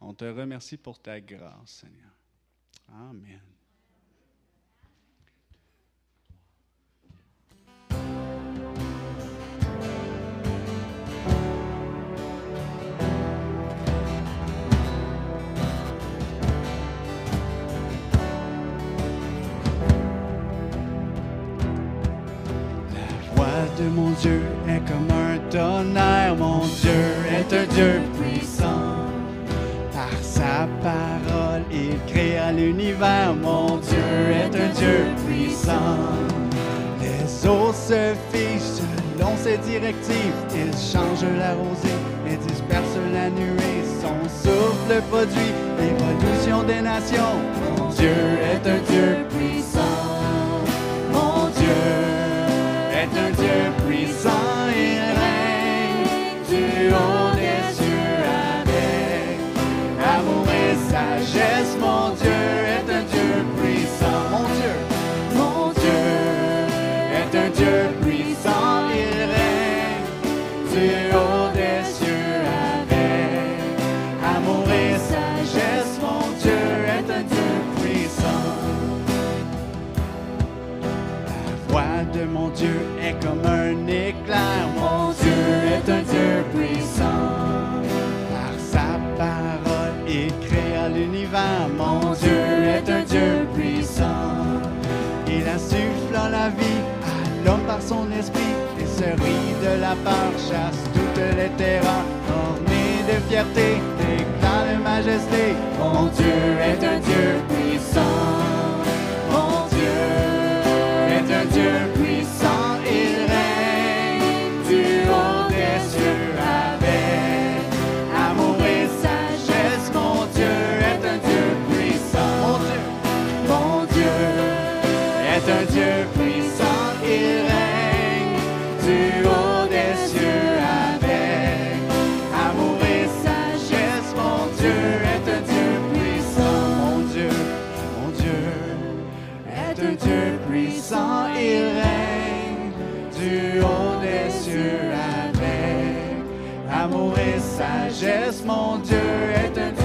On te remercie pour ta grâce, Seigneur. Amen. De mon Dieu est comme un tonnerre, mon Dieu est un Dieu parole, il créa l'univers, mon Dieu est un Dieu puissant. Les eaux se fichent selon ses directives, il change la rosée et disperse la nuée. Son souffle produit l'évolution des nations. Mon Dieu est un Dieu puissant. Mon Dieu est un Dieu puissant, il règne du haut sagesse. Mon Dieu est un Dieu puissant, mon Dieu, mon Dieu est un Dieu puissant, il règne du haut des cieux avec amour et sagesse. Mon Dieu est un Dieu puissant. La voix de mon Dieu son esprit. Et se rit de la peur, chasse toutes les terreurs. Orné de fierté, d'éclat de majesté. Mon Dieu est un Dieu puissant. Sagesse. Mon Dieu est un Dieu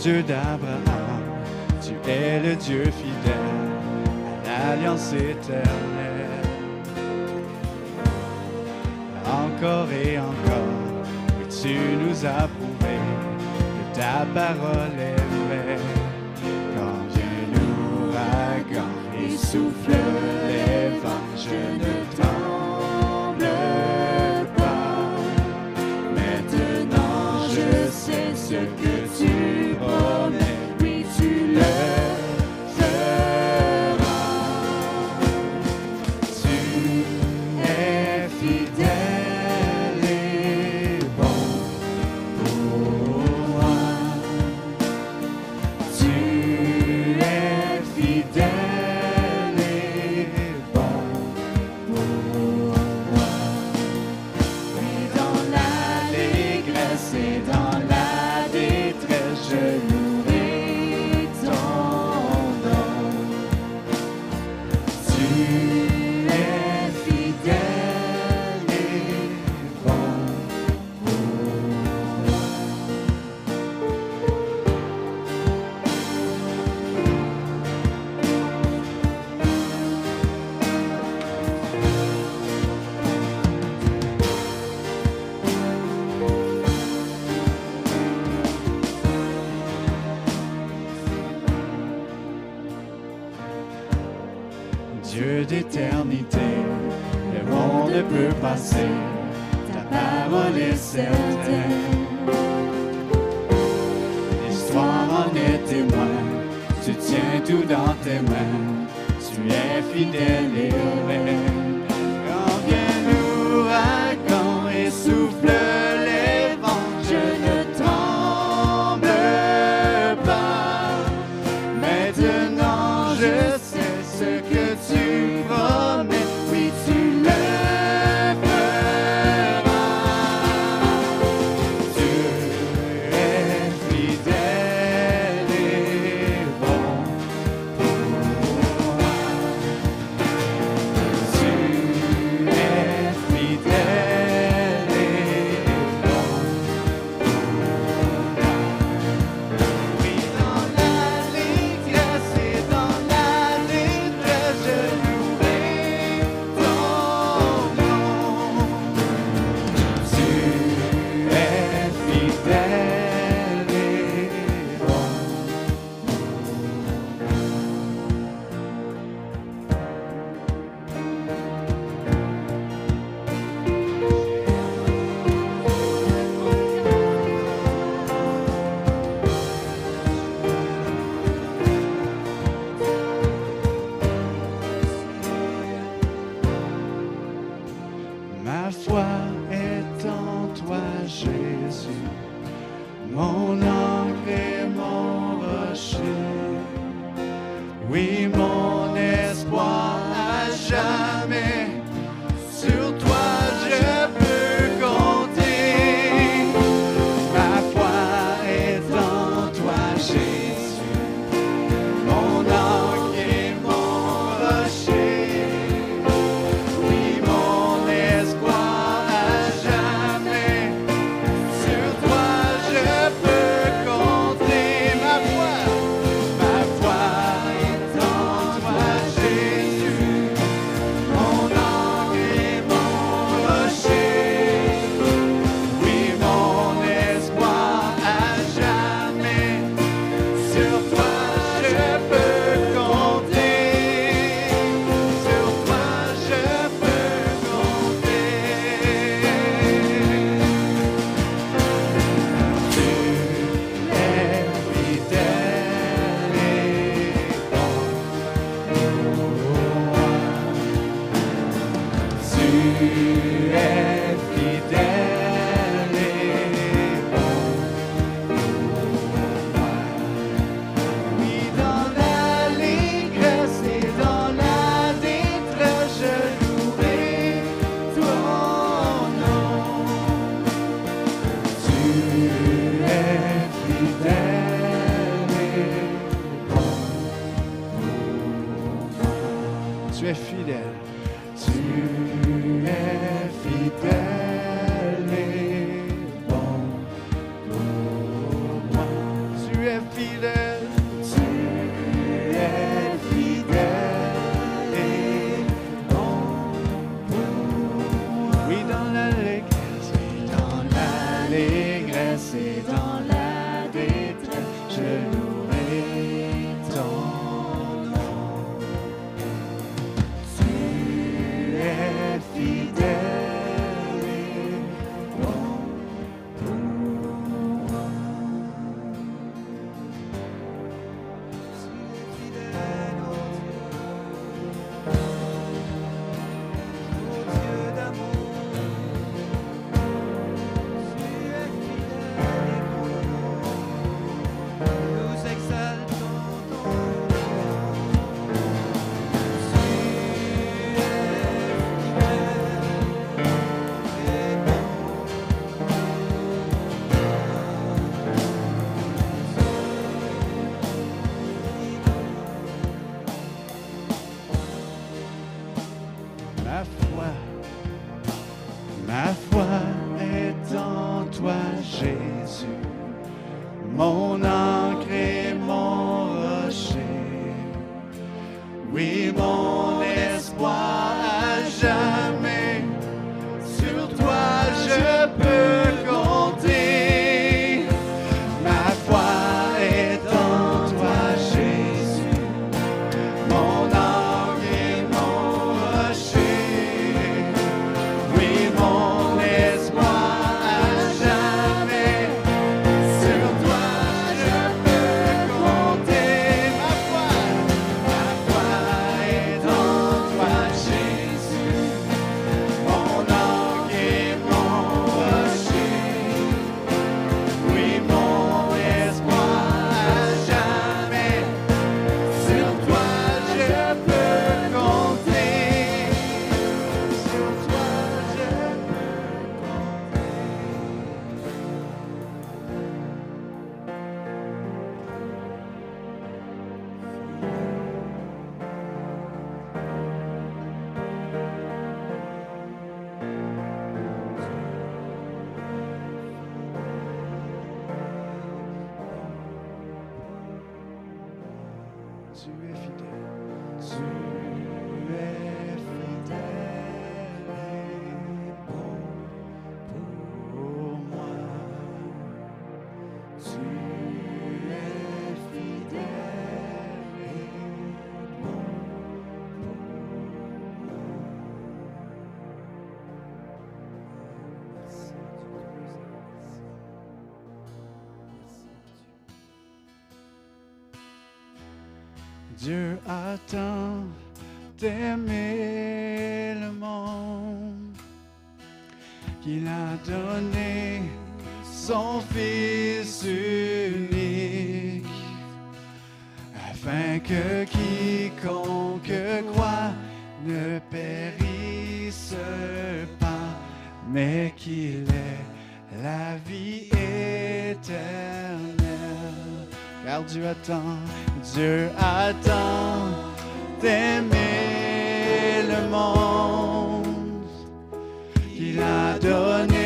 Dieu d'Abraham, tu es le Dieu fidèle à l'alliance éternelle. Encore et encore, tu nous as prouvé que ta parole est vraie. Quand vient l'ouragan et souffle les vents, je ne tremble pas. Maintenant je sais ce que tu Dieu a tant aimé le monde qu'il a donné son Fils unique, afin que quiconque croit ne périsse pas, mais qu'il ait la vie éternelle car Dieu attend, Dieu attend d'aimer le monde qu'il a donné.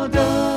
我的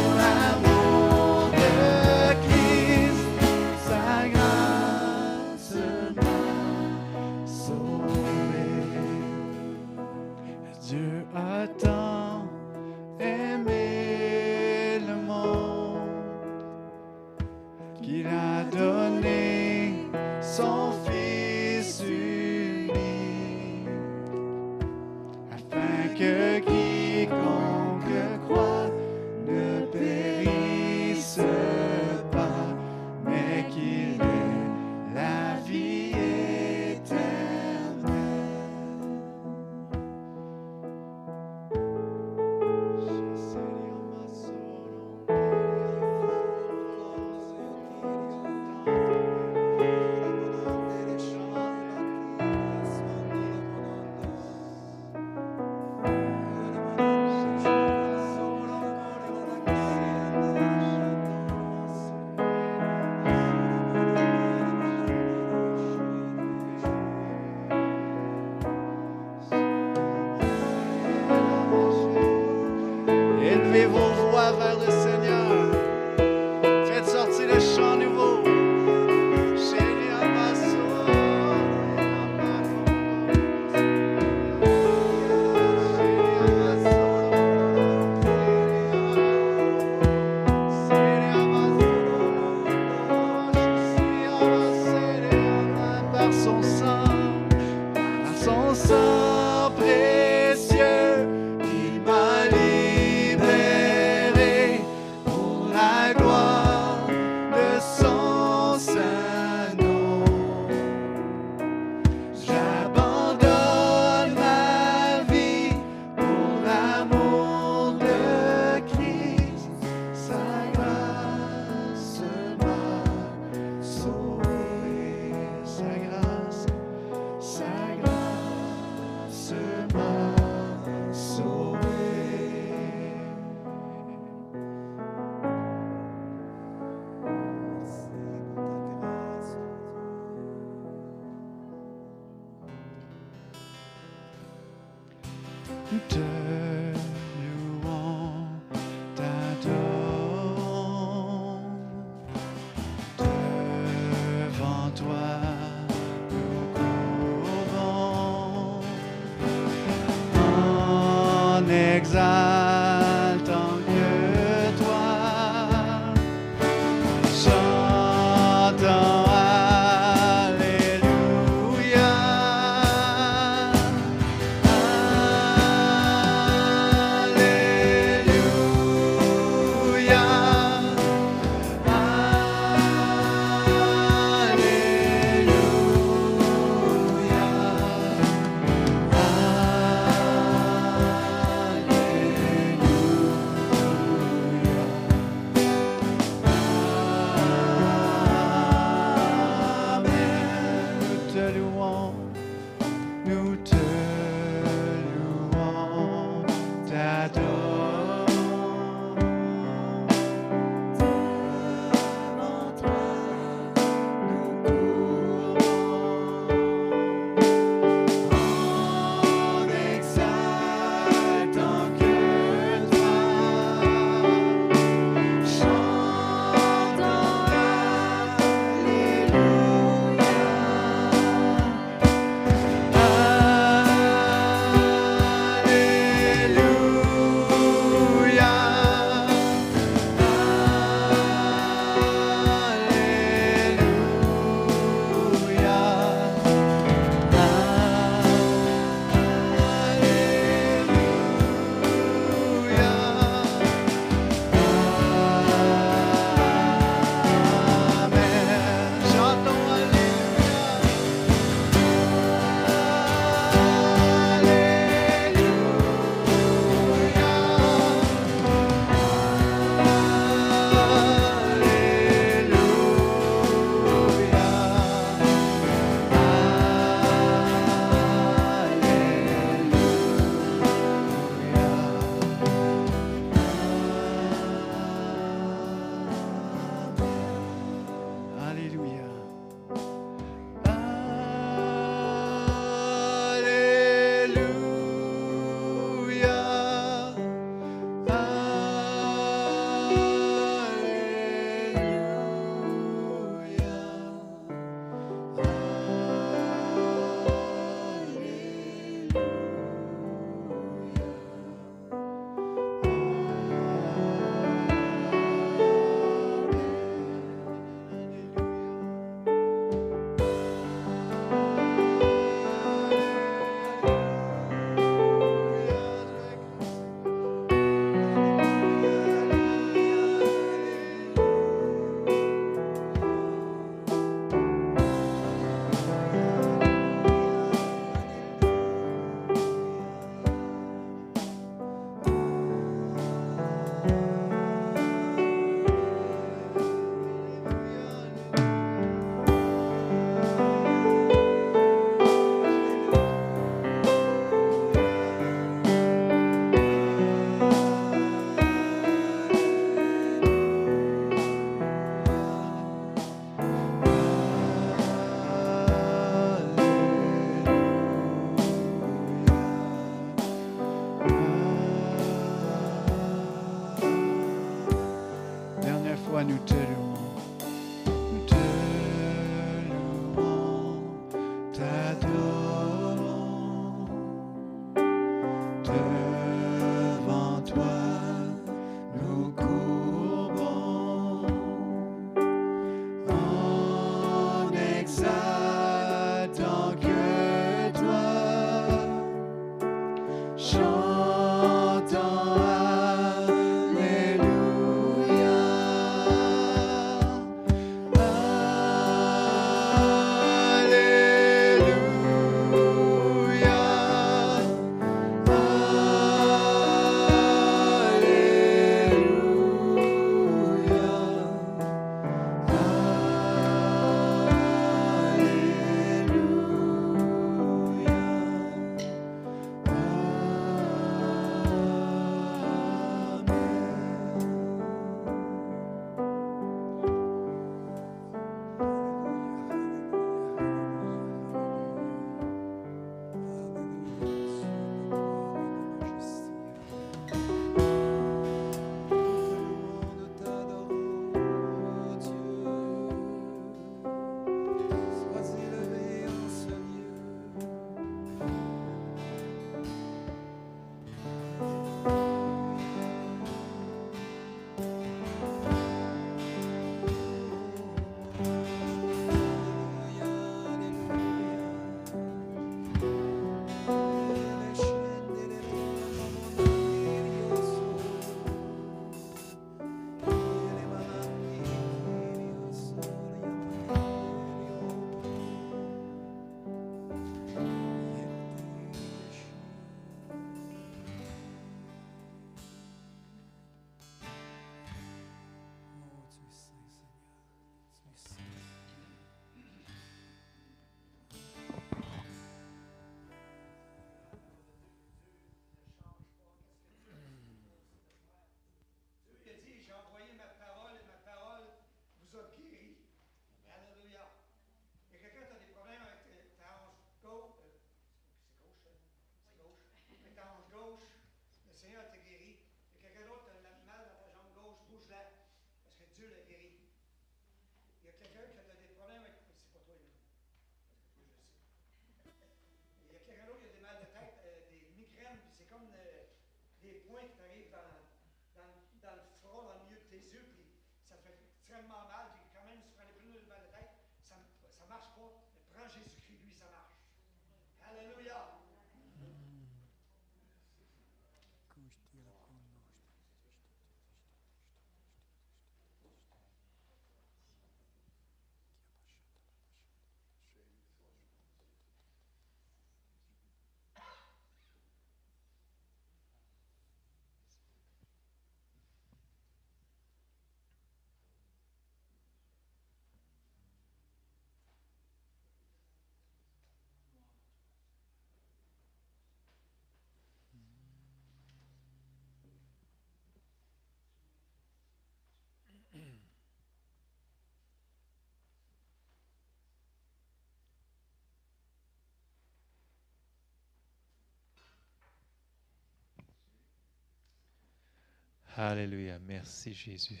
Alléluia. Merci Jésus.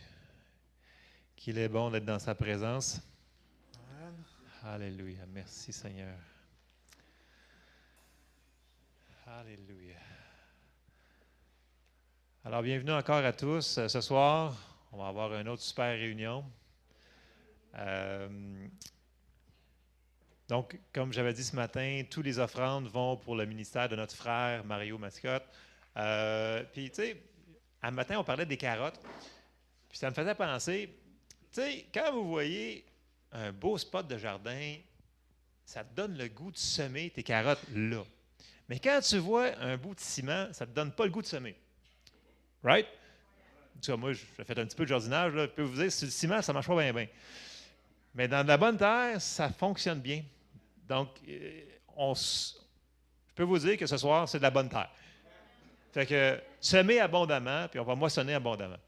Qu'il est bon d'être dans sa présence. Alléluia. Merci Seigneur. Alléluia. Alors, bienvenue encore à tous. Euh, Ce soir, on va avoir une autre super réunion. Euh, donc, comme j'avais dit ce matin, tous les offrandes vont pour le ministère de notre frère Mario Mascotte. Euh, Puis, tu sais, un matin, on parlait des carottes. Puis ça me faisait penser, tu sais, quand vous voyez un beau spot de jardin, ça te donne le goût de semer tes carottes là. Mais quand tu vois un bout de ciment, ça ne te donne pas le goût de semer. Right? Tout cas, moi, j'ai fait un petit peu de jardinage. Là. Je peux vous dire, sur le ciment, ça ne marche pas bien, bien. Mais dans de la bonne terre, ça fonctionne bien. Donc, euh, on, je peux vous dire que ce soir, c'est de la bonne terre. Fait que semer abondamment, puis on va moissonner abondamment.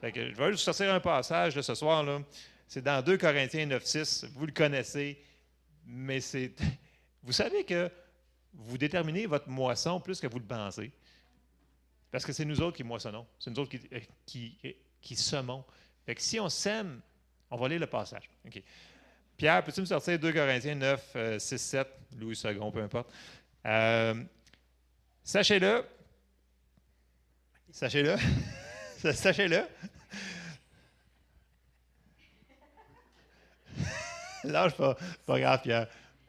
Fait que je vais juste sortir un passage de ce soir. là. C'est dans 2 Corinthiens 9, 6. Vous le connaissez, mais c'est. Vous savez que vous déterminez votre moisson plus que vous le pensez. Parce que c'est nous autres qui moissonnons. C'est nous autres qui, qui, qui semons. Fait que si on sème, on va lire le passage. OK. Pierre, peux-tu me sortir 2 Corinthiens 9, 6, 7, Louis II, peu importe. Euh, sachez-le, sachez-le, sachez-le. Lâche pas, pas grave, Pierre.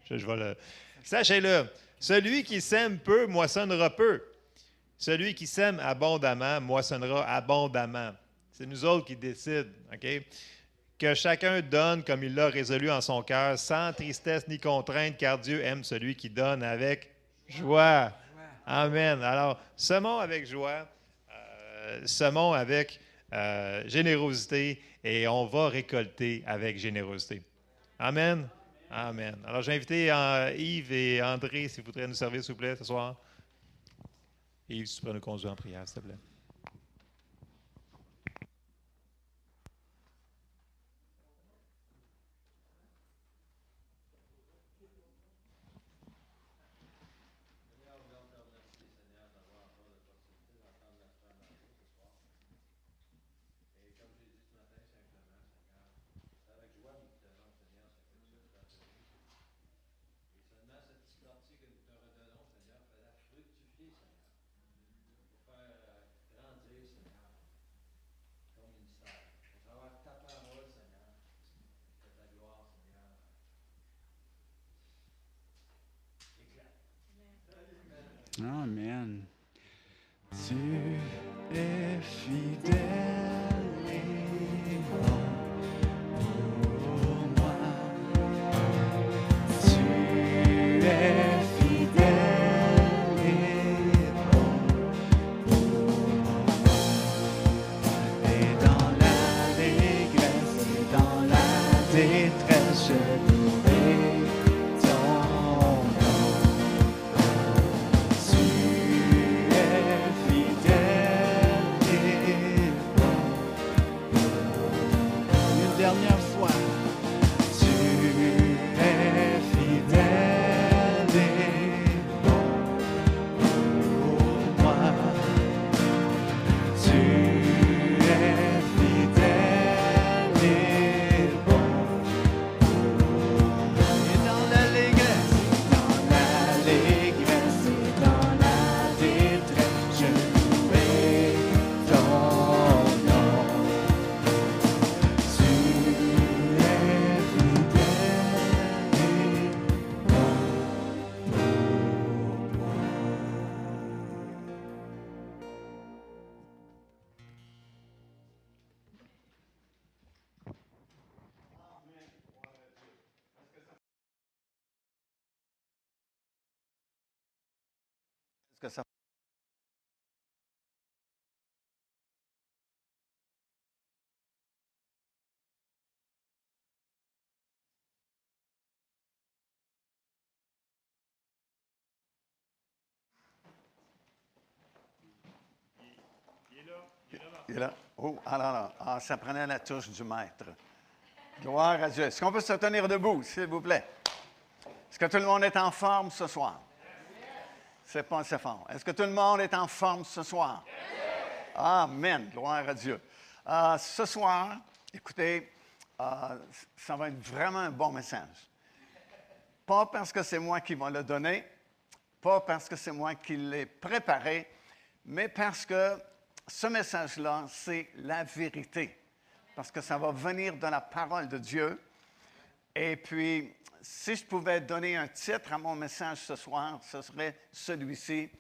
Je, je vais le... Sachez-le, celui qui sème peu moissonnera peu. Celui qui sème abondamment moissonnera abondamment. C'est nous autres qui décident, OK? Que chacun donne comme il l'a résolu en son cœur, sans tristesse ni contrainte, car Dieu aime celui qui donne avec joie. Amen. Alors, semons avec joie, semons avec euh, générosité, et on va récolter avec générosité. Amen. Amen. Alors, j'ai invité euh, Yves et André, s'ils voudraient nous servir, s'il vous plaît, ce soir. Yves, tu peux nous conduire en prière, s'il te plaît. Amen. Tu es Il est là. Oh, alors, alors. Ah, ça prenait la touche du maître. Gloire à Dieu. Est-ce qu'on peut se tenir debout, s'il vous plaît? Est-ce que tout le monde est en forme ce soir? C'est pas assez fort. Est-ce que tout le monde est en forme ce soir? Amen. Gloire à Dieu. Euh, ce soir, écoutez, euh, ça va être vraiment un bon message. Pas parce que c'est moi qui vais le donner, pas parce que c'est moi qui l'ai préparé, mais parce que ce message-là, c'est la vérité. Parce que ça va venir de la parole de Dieu. Et puis, si je pouvais donner un titre à mon message ce soir, ce serait celui-ci.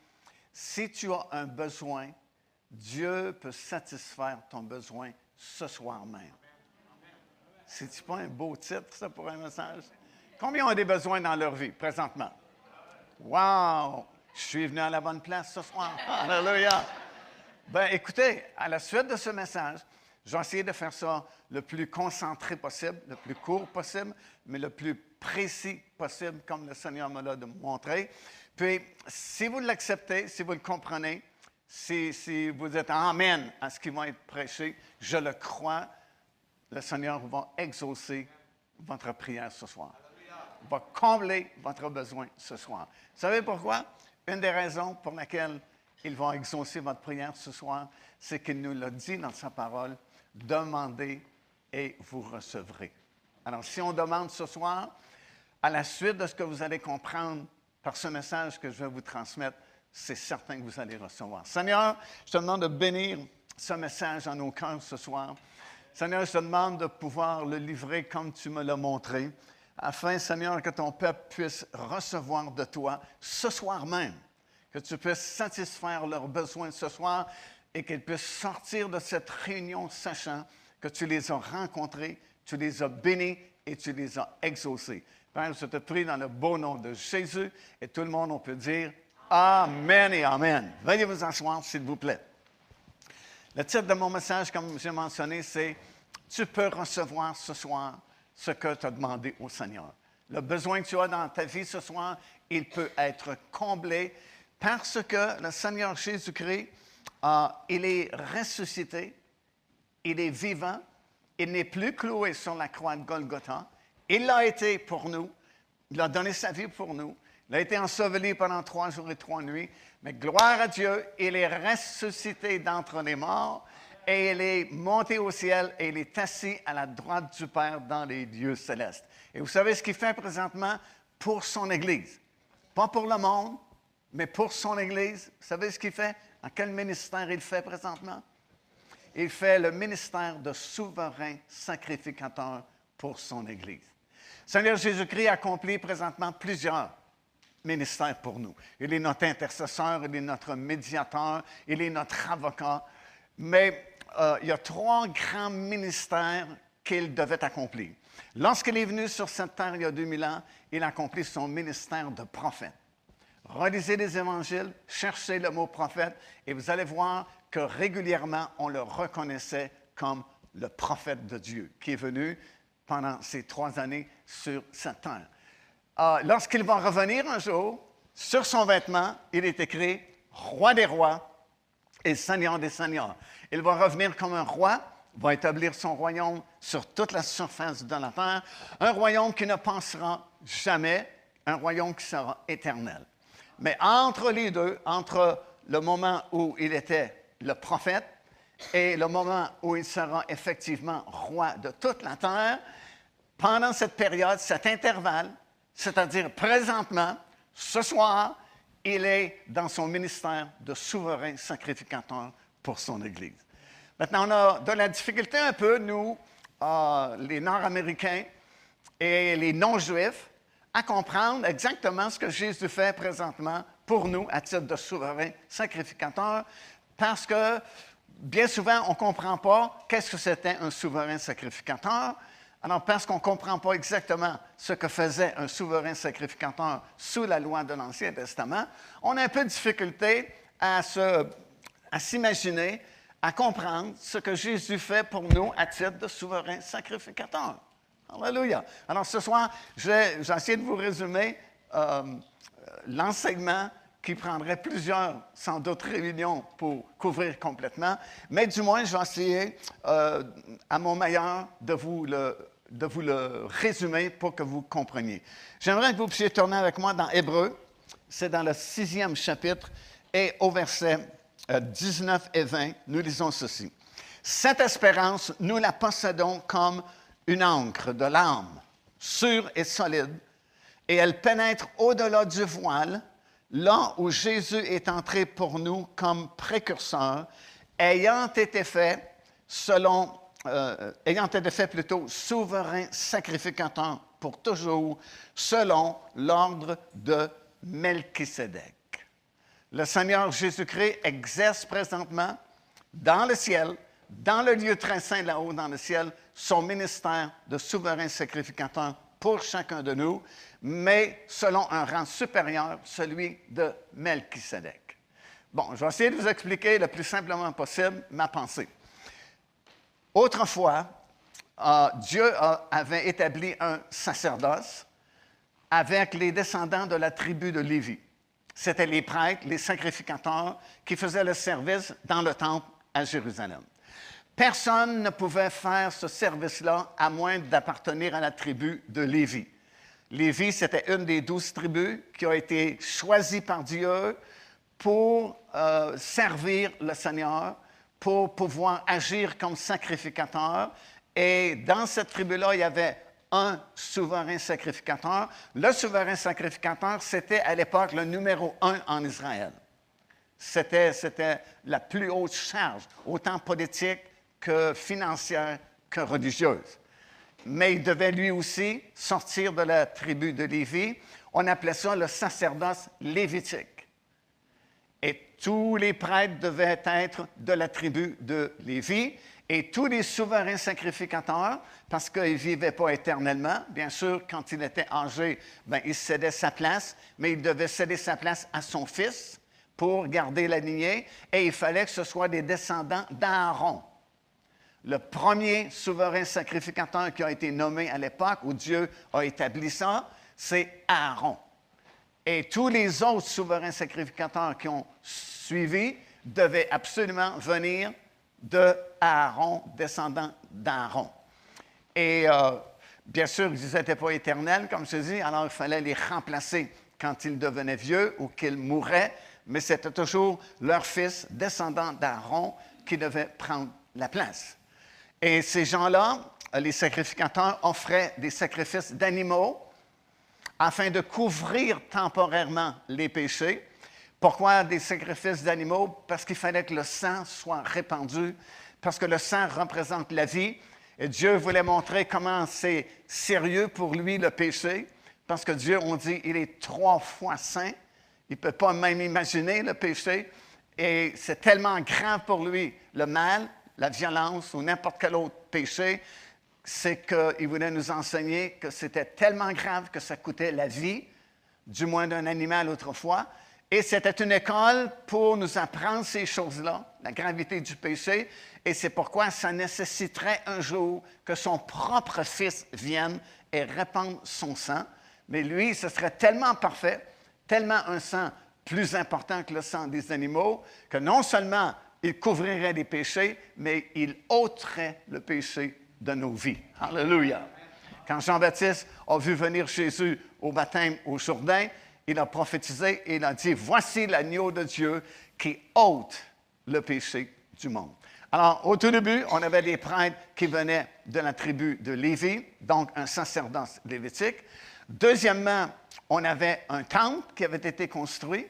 Si tu as un besoin, Dieu peut satisfaire ton besoin ce soir même. C'est-tu pas un beau titre, ça, pour un message? Combien ont des besoins dans leur vie présentement? Wow! Je suis venu à la bonne place ce soir. Alléluia! Ben, écoutez, à la suite de ce message, j'ai essayé de faire ça le plus concentré possible, le plus court possible, mais le plus précis possible, comme le Seigneur me l'a montré. Puis, si vous l'acceptez, si vous le comprenez, si, si vous êtes Amen à ce qui va être prêché, je le crois, le Seigneur va exaucer votre prière ce soir. Va combler votre besoin ce soir. Vous savez pourquoi? Une des raisons pour laquelle il va exaucer votre prière ce soir, c'est qu'il nous l'a dit dans sa parole. demandez et vous recevrez. Alors, si on demande ce soir, à la suite de ce que vous allez comprendre par ce message que je vais vous transmettre, c'est certain que vous allez recevoir. Seigneur, je te demande de bénir ce message en nos cœurs ce soir. Seigneur, je te demande de pouvoir le livrer comme tu me l'as montré, afin, Seigneur, que ton peuple puisse recevoir de toi ce soir même, que tu puisses satisfaire leurs besoins ce soir et qu'ils puissent sortir de cette réunion sachant que tu les as rencontrés, tu les as bénis et tu les as exaucés. Père, je te prie dans le beau nom de Jésus et tout le monde, on peut dire Amen et Amen. Veuillez vous asseoir, s'il vous plaît. Le titre de mon message, comme j'ai mentionné, c'est Tu peux recevoir ce soir ce que tu as demandé au Seigneur. Le besoin que tu as dans ta vie ce soir, il peut être comblé parce que le Seigneur Jésus-Christ, euh, il est ressuscité, il est vivant, il n'est plus cloué sur la croix de Golgotha. Il l'a été pour nous. Il a donné sa vie pour nous. Il a été enseveli pendant trois jours et trois nuits. Mais gloire à Dieu, il est ressuscité d'entre les morts et il est monté au ciel et il est assis à la droite du Père dans les lieux célestes. Et vous savez ce qu'il fait présentement pour son Église? Pas pour le monde, mais pour son Église. Vous savez ce qu'il fait? En quel ministère il fait présentement? Il fait le ministère de souverain sacrificateur pour son Église. Seigneur Jésus-Christ accomplit présentement plusieurs ministères pour nous. Il est notre intercesseur, il est notre médiateur, il est notre avocat. Mais euh, il y a trois grands ministères qu'il devait accomplir. Lorsqu'il est venu sur cette terre il y a 2000 ans, il a accompli son ministère de prophète. Relisez les évangiles, cherchez le mot prophète et vous allez voir que régulièrement on le reconnaissait comme le prophète de Dieu qui est venu pendant ces trois années sur cette terre. Euh, lorsqu'il va revenir un jour, sur son vêtement, il est écrit Roi des rois et Seigneur des seigneurs. Il va revenir comme un roi, va établir son royaume sur toute la surface de la terre, un royaume qui ne passera jamais, un royaume qui sera éternel. Mais entre les deux, entre le moment où il était le prophète et le moment où il sera effectivement roi de toute la terre, pendant cette période, cet intervalle, c'est-à-dire présentement, ce soir, il est dans son ministère de souverain sacrificateur pour son Église. Maintenant, on a de la difficulté un peu, nous, euh, les Nord-Américains et les non-Juifs, à comprendre exactement ce que Jésus fait présentement pour nous à titre de souverain sacrificateur, parce que bien souvent, on ne comprend pas qu'est-ce que c'était un souverain sacrificateur. Alors, parce qu'on ne comprend pas exactement ce que faisait un souverain sacrificateur sous la loi de l'Ancien Testament, on a un peu de difficulté à, s'imaginer, à comprendre ce que Jésus fait pour nous à titre de souverain sacrificateur. Alléluia. Alors, ce soir, j'ai essayé de vous résumer euh, l'enseignement qui prendrait plusieurs, sans doute, réunions pour couvrir complètement, mais du moins, je vais essayer euh, à mon meilleur de vous le de vous le résumer pour que vous compreniez. J'aimerais que vous puissiez tourner avec moi dans Hébreu. C'est dans le sixième chapitre et au verset 19 euh, et 20, nous lisons ceci. Cette espérance, nous la possédons comme une encre de l'âme, sûre et solide, et elle pénètre au-delà du voile, là où Jésus est entré pour nous comme précurseur, ayant été fait euh, plutôt souverain sacrificateur pour toujours, selon l'ordre de Melchisédek. Le Seigneur Jésus-Christ exerce présentement dans le ciel, dans le lieu très saint là-haut dans le ciel, son ministère de souverain sacrificateur pour chacun de nous, mais selon un rang supérieur, celui de Melchisédek. Bon, je vais essayer de vous expliquer le plus simplement possible ma pensée. Autrefois, euh, Dieu avait établi un sacerdoce avec les descendants de la tribu de Lévi. C'étaient les prêtres, les sacrificateurs qui faisaient le service dans le temple à Jérusalem. Personne ne pouvait faire ce service-là à moins d'appartenir à la tribu de Lévi. Lévi, c'était une des douze tribus qui a été choisie par Dieu pour euh, servir le Seigneur pour pouvoir agir comme sacrificateur. Et dans cette tribu-là, il y avait un souverain sacrificateur. Le souverain sacrificateur, c'était à l'époque le numéro un en Israël. C'était, c'était la plus haute charge, autant politique que financière que religieuse. Mais il devait lui aussi sortir de la tribu de Lévi. On appelait ça le sacerdoce lévitique. Et tous les prêtres devaient être de la tribu de Lévi. Et tous les souverains sacrificateurs, parce qu'ils ne vivaient pas éternellement, bien sûr, quand il était âgé, ben, il cédait sa place, mais il devait céder sa place à son fils pour garder la lignée, et il fallait que ce soit des descendants d'Aaron. Le premier souverain sacrificateur qui a été nommé à l'époque où Dieu a établi ça, c'est Aaron. Et tous les autres souverains sacrificateurs qui ont suivi devaient absolument venir de Aaron, descendant d'Aaron. Et euh, bien sûr, ils n'étaient pas éternels, comme je dis, alors il fallait les remplacer quand ils devenaient vieux ou qu'ils mouraient, mais c'était toujours leur fils, descendant d'Aaron, qui devait prendre la place. Et ces gens-là, les sacrificateurs, offraient des sacrifices d'animaux afin de couvrir temporairement les péchés pourquoi des sacrifices d'animaux? Parce qu'il fallait que le sang soit répandu, parce que le sang représente la vie. Et Dieu voulait montrer comment c'est sérieux pour lui le péché, parce que Dieu, on dit, il est trois fois saint. Il ne peut pas même imaginer le péché. Et c'est tellement grave pour lui, le mal, la violence ou n'importe quel autre péché, c'est qu'il voulait nous enseigner que c'était tellement grave que ça coûtait la vie, du moins d'un animal autrefois, et c'était une école pour nous apprendre ces choses-là, la gravité du péché, et c'est pourquoi ça nécessiterait un jour que son propre fils vienne et répande son sang. Mais lui, ce serait tellement parfait, tellement un sang plus important que le sang des animaux, que non seulement il couvrirait les péchés, mais il ôterait le péché de nos vies. Alléluia. Quand Jean-Baptiste a vu venir Jésus au baptême au Jourdain, il a prophétisé et il a dit, voici l'agneau de Dieu qui ôte le péché du monde. Alors, au tout début, on avait des prêtres qui venaient de la tribu de Lévi, donc un sacerdoce lévitique. Deuxièmement, on avait un temple qui avait été construit,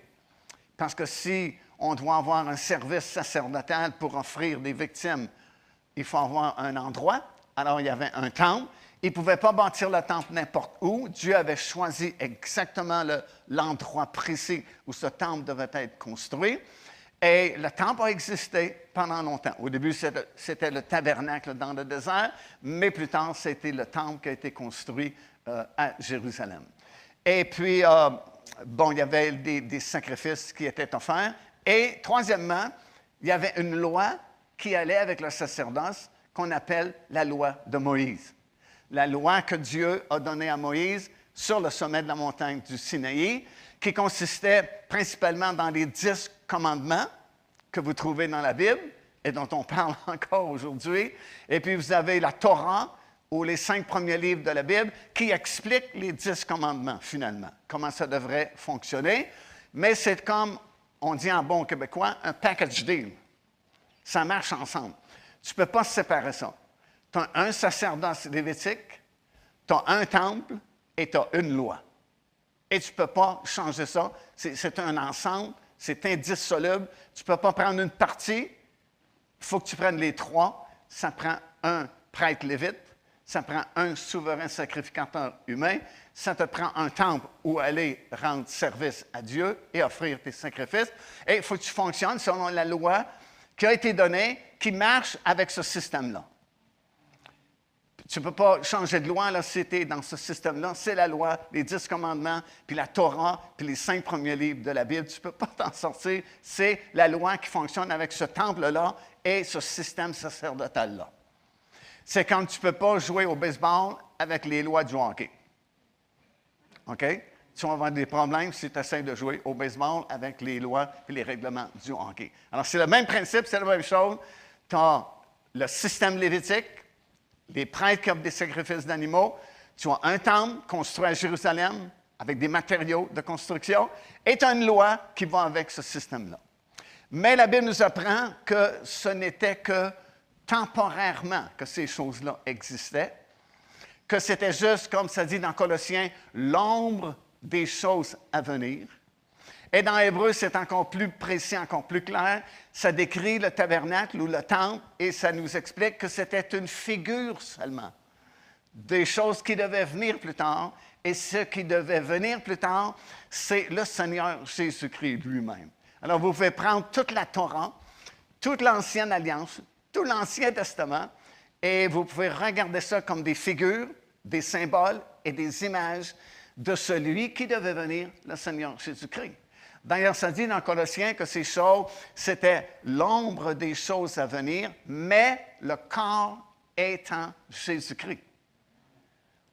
parce que si on doit avoir un service sacerdotal pour offrir des victimes, il faut avoir un endroit. Alors, il y avait un temple. Il ne pouvait pas bâtir le temple n'importe où. Dieu avait choisi exactement l'endroit précis où ce temple devait être construit. Et le temple a existé pendant longtemps. Au début, c'était le tabernacle dans le désert, mais plus tard, c'était le temple qui a été construit euh, à Jérusalem. Et puis, euh, bon, il y avait des, sacrifices qui étaient offerts. Et troisièmement, il y avait une loi qui allait avec le sacerdoce qu'on appelle la loi de Moïse la loi que Dieu a donnée à Moïse sur le sommet de la montagne du Sinaï, qui consistait principalement dans les dix commandements que vous trouvez dans la Bible et dont on parle encore aujourd'hui. Et puis vous avez la Torah, ou les cinq premiers livres de la Bible, qui expliquent les dix commandements, finalement, comment ça devrait fonctionner? Mais c'est comme, on dit en bon québécois, un package deal. Ça marche ensemble. Tu ne peux pas séparer ça tu as un sacerdoce lévitique, tu as un temple et tu as une loi. Et tu ne peux pas changer ça. C'est un ensemble, c'est indissoluble. Tu ne peux pas prendre une partie. Il faut que tu prennes les trois. Ça prend un prêtre lévite, ça prend un souverain sacrificateur humain, ça te prend un temple où aller rendre service à Dieu et offrir tes sacrifices. Et il faut que tu fonctionnes selon la loi qui a été donnée, qui marche avec ce système-là. Tu ne peux pas changer de loi, là, c'était dans ce système-là. C'est la loi, les dix commandements, puis la Torah, puis les cinq premiers livres de la Bible. Tu ne peux pas t'en sortir. C'est la loi qui fonctionne avec ce temple-là et ce système sacerdotal-là. C'est quand tu ne peux pas jouer au baseball avec les lois du hockey. OK? Tu vas avoir des problèmes si tu essaies de jouer au baseball avec les lois et les règlements du hockey. Alors, c'est le même principe, c'est la même chose. Tu as le système lévitique, les prêtres qui offrent des sacrifices d'animaux. Tu as un temple construit à Jérusalem avec des matériaux de construction et tu as une loi qui va avec ce système-là. Mais la Bible nous apprend que ce n'était que temporairement que ces choses-là existaient, que c'était juste, comme ça dit dans Colossiens, l'ombre des choses à venir. Et dans Hébreu, c'est encore plus précis, encore plus clair. Ça décrit le tabernacle ou le temple et ça nous explique que c'était une figure seulement des choses qui devaient venir plus tard. Et ce qui devait venir plus tard, c'est le Seigneur Jésus-Christ lui-même. Alors, vous pouvez prendre toute la Torah, toute l'Ancienne Alliance, tout l'Ancien Testament, et vous pouvez regarder ça comme des figures, des symboles et des images de celui qui devait venir, le Seigneur Jésus-Christ. D'ailleurs, ça dit dans Colossiens que ces choses, c'était l'ombre des choses à venir, mais le corps étant Jésus-Christ.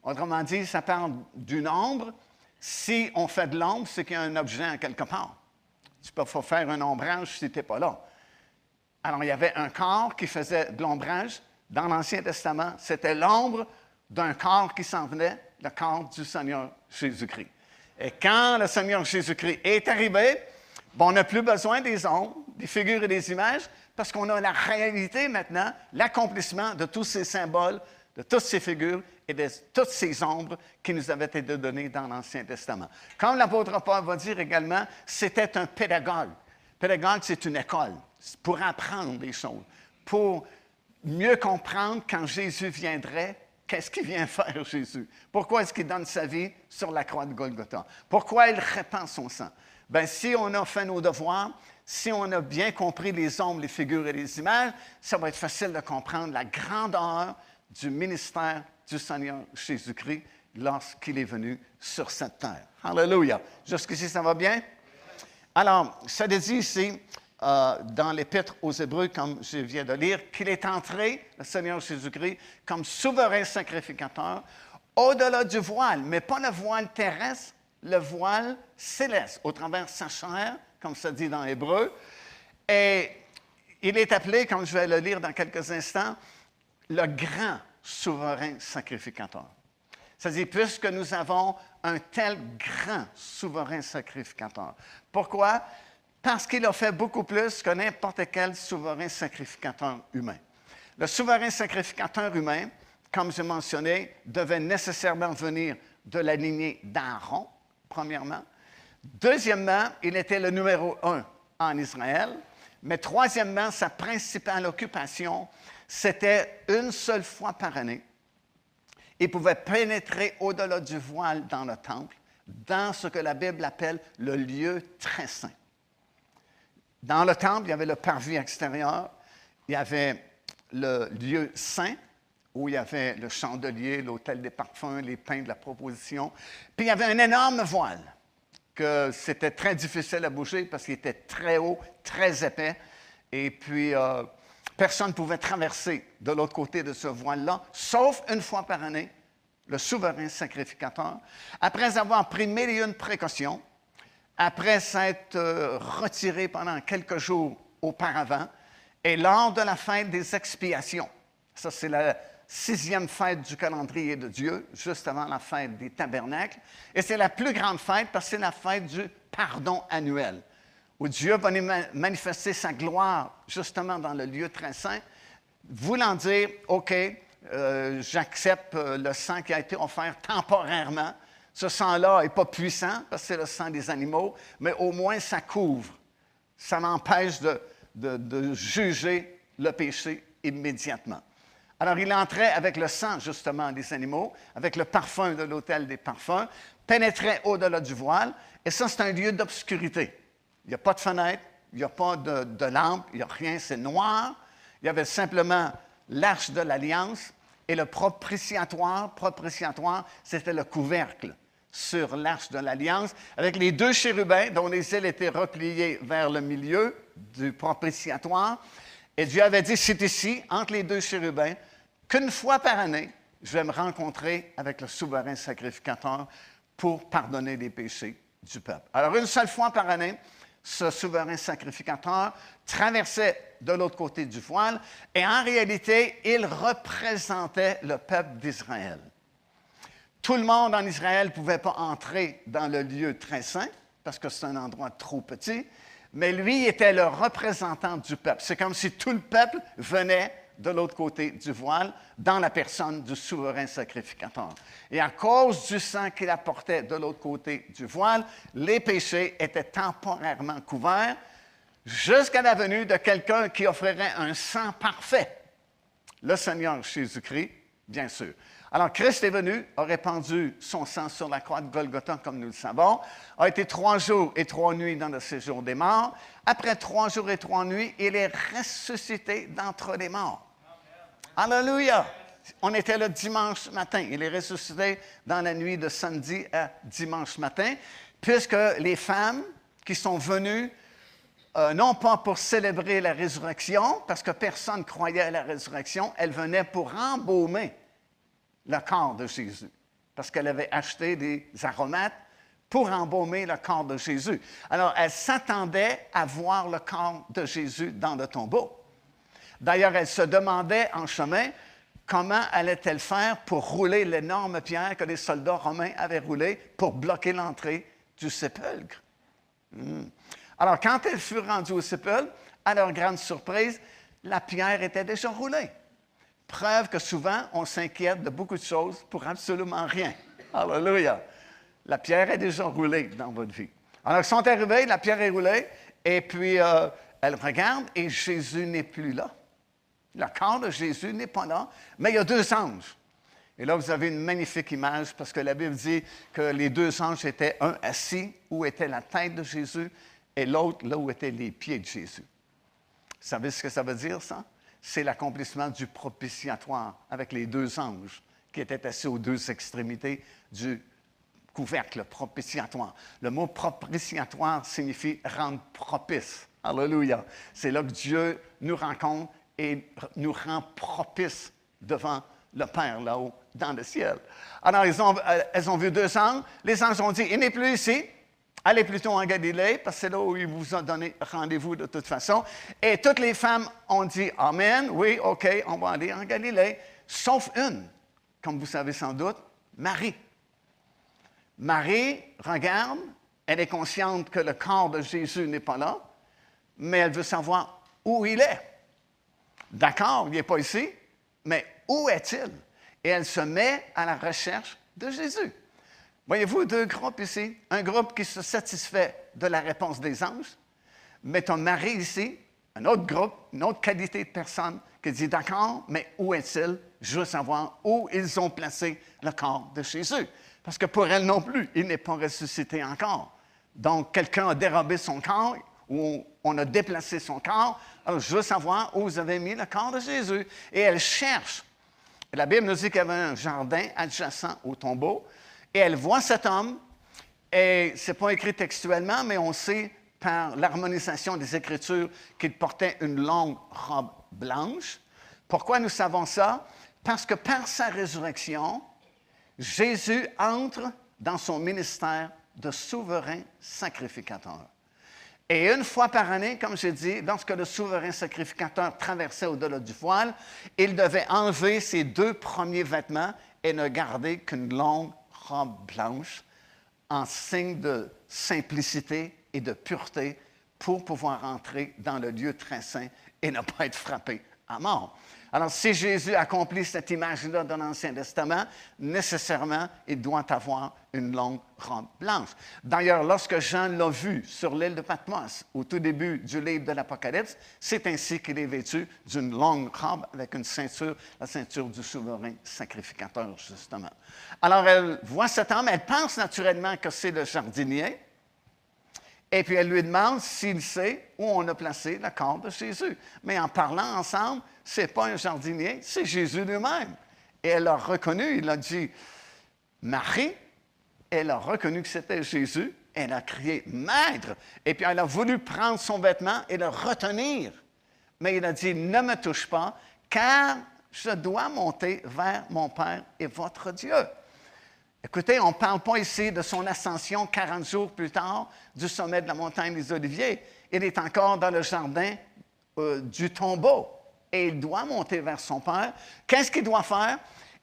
Autrement dit, ça parle d'une ombre. Si on fait de l'ombre, c'est qu'il y a un objet en quelque part. Tu peux faire un ombrage si tu n'es pas là. Alors, il y avait un corps qui faisait de l'ombrage. Dans l'Ancien Testament, c'était l'ombre d'un corps qui s'en venait, le corps du Seigneur Jésus-Christ. Et quand le Seigneur Jésus-Christ est arrivé, on n'a plus besoin des ombres, des figures et des images, parce qu'on a la réalité maintenant, l'accomplissement de tous ces symboles, de toutes ces figures et de toutes ces ombres qui nous avaient été données dans l'Ancien Testament. Comme l'apôtre Paul va dire également, c'était un pédagogue. Pédagogue, c'est une école pour apprendre des choses, pour mieux comprendre quand Jésus viendrait, qu'est-ce qu'il vient faire Jésus? Pourquoi est-ce qu'il donne sa vie sur la croix de Golgotha? Pourquoi il répand son sang? Bien, si on a fait nos devoirs, si on a bien compris les ombres, les figures et les images, ça va être facile de comprendre la grandeur du ministère du Seigneur Jésus-Christ lorsqu'il est venu sur cette terre. Alléluia. Jusqu'ici, ça va bien? Alors, ça dit ici, euh, dans l'Épître aux Hébreux, comme je viens de lire, qu'il est entré, le Seigneur Jésus-Christ, comme souverain sacrificateur au-delà du voile, mais pas le voile terrestre, le voile céleste, au travers de sa chair, comme ça dit dans Hébreu. Et il est appelé, comme je vais le lire dans quelques instants, le grand souverain sacrificateur. C'est-à-dire, puisque nous avons un tel grand souverain sacrificateur. Pourquoi? Parce qu'il a fait beaucoup plus que n'importe quel souverain sacrificateur humain. Le souverain sacrificateur humain, comme je mentionnais, devait nécessairement venir de la lignée d'Aaron, premièrement. Deuxièmement, il était le numéro un en Israël. Mais troisièmement, sa principale occupation, c'était une seule fois par année. Il pouvait pénétrer au-delà du voile dans le temple, dans ce que la Bible appelle le lieu très saint. Dans le temple, il y avait le parvis extérieur, il y avait le lieu saint, où il y avait le chandelier, l'hôtel des parfums, les pains de la proposition. Puis il y avait un énorme voile, que c'était très difficile à bouger parce qu'il était très haut, très épais. Et puis, euh, personne ne pouvait traverser de l'autre côté de ce voile-là, sauf une fois par année, le souverain sacrificateur, après avoir pris mille et une précautions, après s'être euh, retiré pendant quelques jours auparavant, et lors de la fête des expiations. Ça, c'est la sixième fête du calendrier de Dieu, juste avant la fête des tabernacles. Et c'est la plus grande fête parce que c'est la fête du pardon annuel, où Dieu va manifester sa gloire justement dans le lieu très saint, voulant dire, OK, euh, j'accepte euh, le sang qui a été offert temporairement ce sang-là n'est pas puissant parce que c'est le sang des animaux, mais au moins ça couvre. Ça m'empêche de, juger le péché immédiatement. Alors il entrait avec le sang justement des animaux, avec le parfum de l'autel des parfums, pénétrait au-delà du voile, et ça c'est un lieu d'obscurité. Il n'y a pas de fenêtre, il n'y a pas de, de lampe, il n'y a rien, c'est noir. Il y avait simplement l'arche de l'alliance et le propitiatoire. Propitiatoire, c'était le couvercle sur l'arche de l'Alliance, avec les deux chérubins dont les ailes étaient repliées vers le milieu du propitiatoire. Et Dieu avait dit, c'est ici, entre les deux chérubins, qu'une fois par année, je vais me rencontrer avec le souverain sacrificateur pour pardonner les péchés du peuple. Alors, une seule fois par année, ce souverain sacrificateur traversait de l'autre côté du voile et en réalité, il représentait le peuple d'Israël. Tout le monde en Israël ne pouvait pas entrer dans le lieu très saint, parce que c'est un endroit trop petit, Mais lui était le représentant du peuple. C'est comme si tout le peuple venait de l'autre côté du voile, dans la personne du souverain sacrificateur. Et à cause du sang qu'il apportait de l'autre côté du voile, les péchés étaient temporairement couverts jusqu'à la venue de quelqu'un qui offrirait un sang parfait, le Seigneur Jésus-Christ, bien sûr. Alors, Christ est venu, a répandu son sang sur la croix de Golgotha, comme nous le savons, a été trois jours et trois nuits dans le séjour des morts. Après trois jours et trois nuits, il est ressuscité d'entre les morts. Alléluia! On était le dimanche matin. Il est ressuscité dans la nuit de samedi à dimanche matin, puisque les femmes qui sont venues, euh, non pas pour célébrer la résurrection, parce que personne croyait à la résurrection, elles venaient pour embaumer le corps de Jésus, parce qu'elle avait acheté des aromates pour embaumer le corps de Jésus. Alors, elle s'attendait à voir le corps de Jésus dans le tombeau. D'ailleurs, elle se demandait en chemin comment allait-elle faire pour rouler l'énorme pierre que les soldats romains avaient roulée pour bloquer l'entrée du sépulcre. Hmm. Alors, quand elle fut rendue au sépulcre, à leur grande surprise, la pierre était déjà roulée. Preuve que souvent, on s'inquiète de beaucoup de choses pour absolument rien. Alléluia. La pierre est déjà roulée dans votre vie. Alors, ils sont arrivés, la pierre est roulée, et puis euh, elle regarde et Jésus n'est plus là. Le corps de Jésus n'est pas là, mais il y a deux anges. Et là, vous avez une magnifique image parce que la Bible dit que les deux anges étaient un assis où était la tête de Jésus et l'autre là où étaient les pieds de Jésus. Vous savez ce que ça veut dire, ça? C'est l'accomplissement du propitiatoire avec les deux anges qui étaient assis aux deux extrémités du couvercle propitiatoire. Le mot propitiatoire signifie rendre propice. Alléluia. C'est là que Dieu nous rencontre et nous rend propices devant le Père là-haut dans le ciel. Alors, euh, elles ont vu deux anges. Les anges ont dit, il n'est plus ici. Allez plutôt en Galilée, parce que c'est là où il vous a donné rendez-vous de toute façon. Et toutes les femmes ont dit Amen, oui, OK, on va aller en Galilée, sauf une, comme vous savez sans doute, Marie. Marie regarde, elle est consciente que le corps de Jésus n'est pas là, mais elle veut savoir où il est. D'accord, il n'est pas ici, mais où est-il? Et elle se met à la recherche de Jésus. Voyez-vous deux groupes ici? Un groupe qui se satisfait de la réponse des anges, mais ton mari ici, un autre groupe, une autre qualité de personne qui dit D'accord, mais où est-il? Je veux savoir où ils ont placé le corps de Jésus. Parce que pour elle non plus, il n'est pas ressuscité encore. Donc, quelqu'un a dérobé son corps ou on a déplacé son corps alors, je veux savoir où vous avez mis le corps de Jésus. Et elle cherche. la Bible nous dit qu'il y avait un jardin adjacent au tombeau. Et elle voit cet homme. Et ce n'est pas écrit textuellement, mais on sait par l'harmonisation des Écritures qu'il portait une longue robe blanche. Pourquoi nous savons ça? Parce que par sa résurrection, Jésus entre dans son ministère de souverain sacrificateur. Et une fois par année, comme j'ai dit, lorsque le souverain sacrificateur traversait au-delà du voile, il devait enlever ses deux premiers vêtements et ne garder qu'une longue robe blanche en signe de simplicité et de pureté pour pouvoir entrer dans le lieu très saint et ne pas être frappé à mort. Alors, si Jésus accomplit cette image-là dans l'Ancien Testament, nécessairement, il doit avoir une longue robe blanche. D'ailleurs, lorsque Jean l'a vu sur l'île de Patmos, au tout début du livre de l'Apocalypse, c'est ainsi qu'il est vêtu d'une longue robe avec une ceinture, la ceinture du souverain sacrificateur, justement. Alors, elle voit cet homme, elle pense naturellement que c'est le jardinier, et puis elle lui demande s'il sait où on a placé le corps de Jésus. Mais en parlant ensemble, ce n'est pas un jardinier, c'est Jésus lui-même. Et elle l'a reconnu, il a dit, Marie, elle a reconnu que c'était Jésus, elle a crié, Maître, et puis elle a voulu prendre son vêtement et le retenir. Mais il a dit, ne me touche pas, car je dois monter vers mon Père et votre Dieu. Écoutez, on ne parle pas ici de son ascension 40 jours plus tard du sommet de la montagne des Oliviers. Il est encore dans le jardin euh, du tombeau et il doit monter vers son Père. Qu'est-ce qu'il doit faire?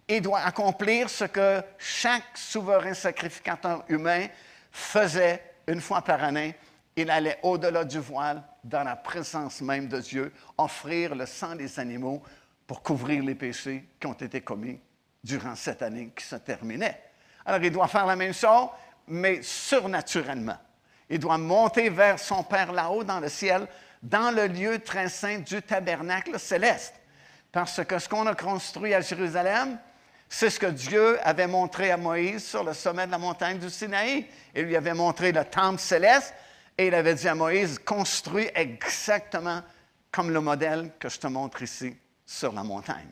Il doit accomplir ce que chaque souverain sacrificateur humain faisait une fois par année. il allait au-delà du voile, dans la présence même de Dieu, offrir le sang des animaux pour couvrir les péchés qui ont été commis durant cette année qui se terminait. Alors, il doit faire la même chose, mais surnaturellement. Il doit monter vers son Père là-haut dans le ciel, dans le lieu très saint du tabernacle céleste. Parce que ce qu'on a construit à Jérusalem, c'est ce que Dieu avait montré à Moïse sur le sommet de la montagne du Sinaï. Il lui avait montré le temple céleste et il avait dit à Moïse, construis exactement comme le modèle que je te montre ici sur la montagne.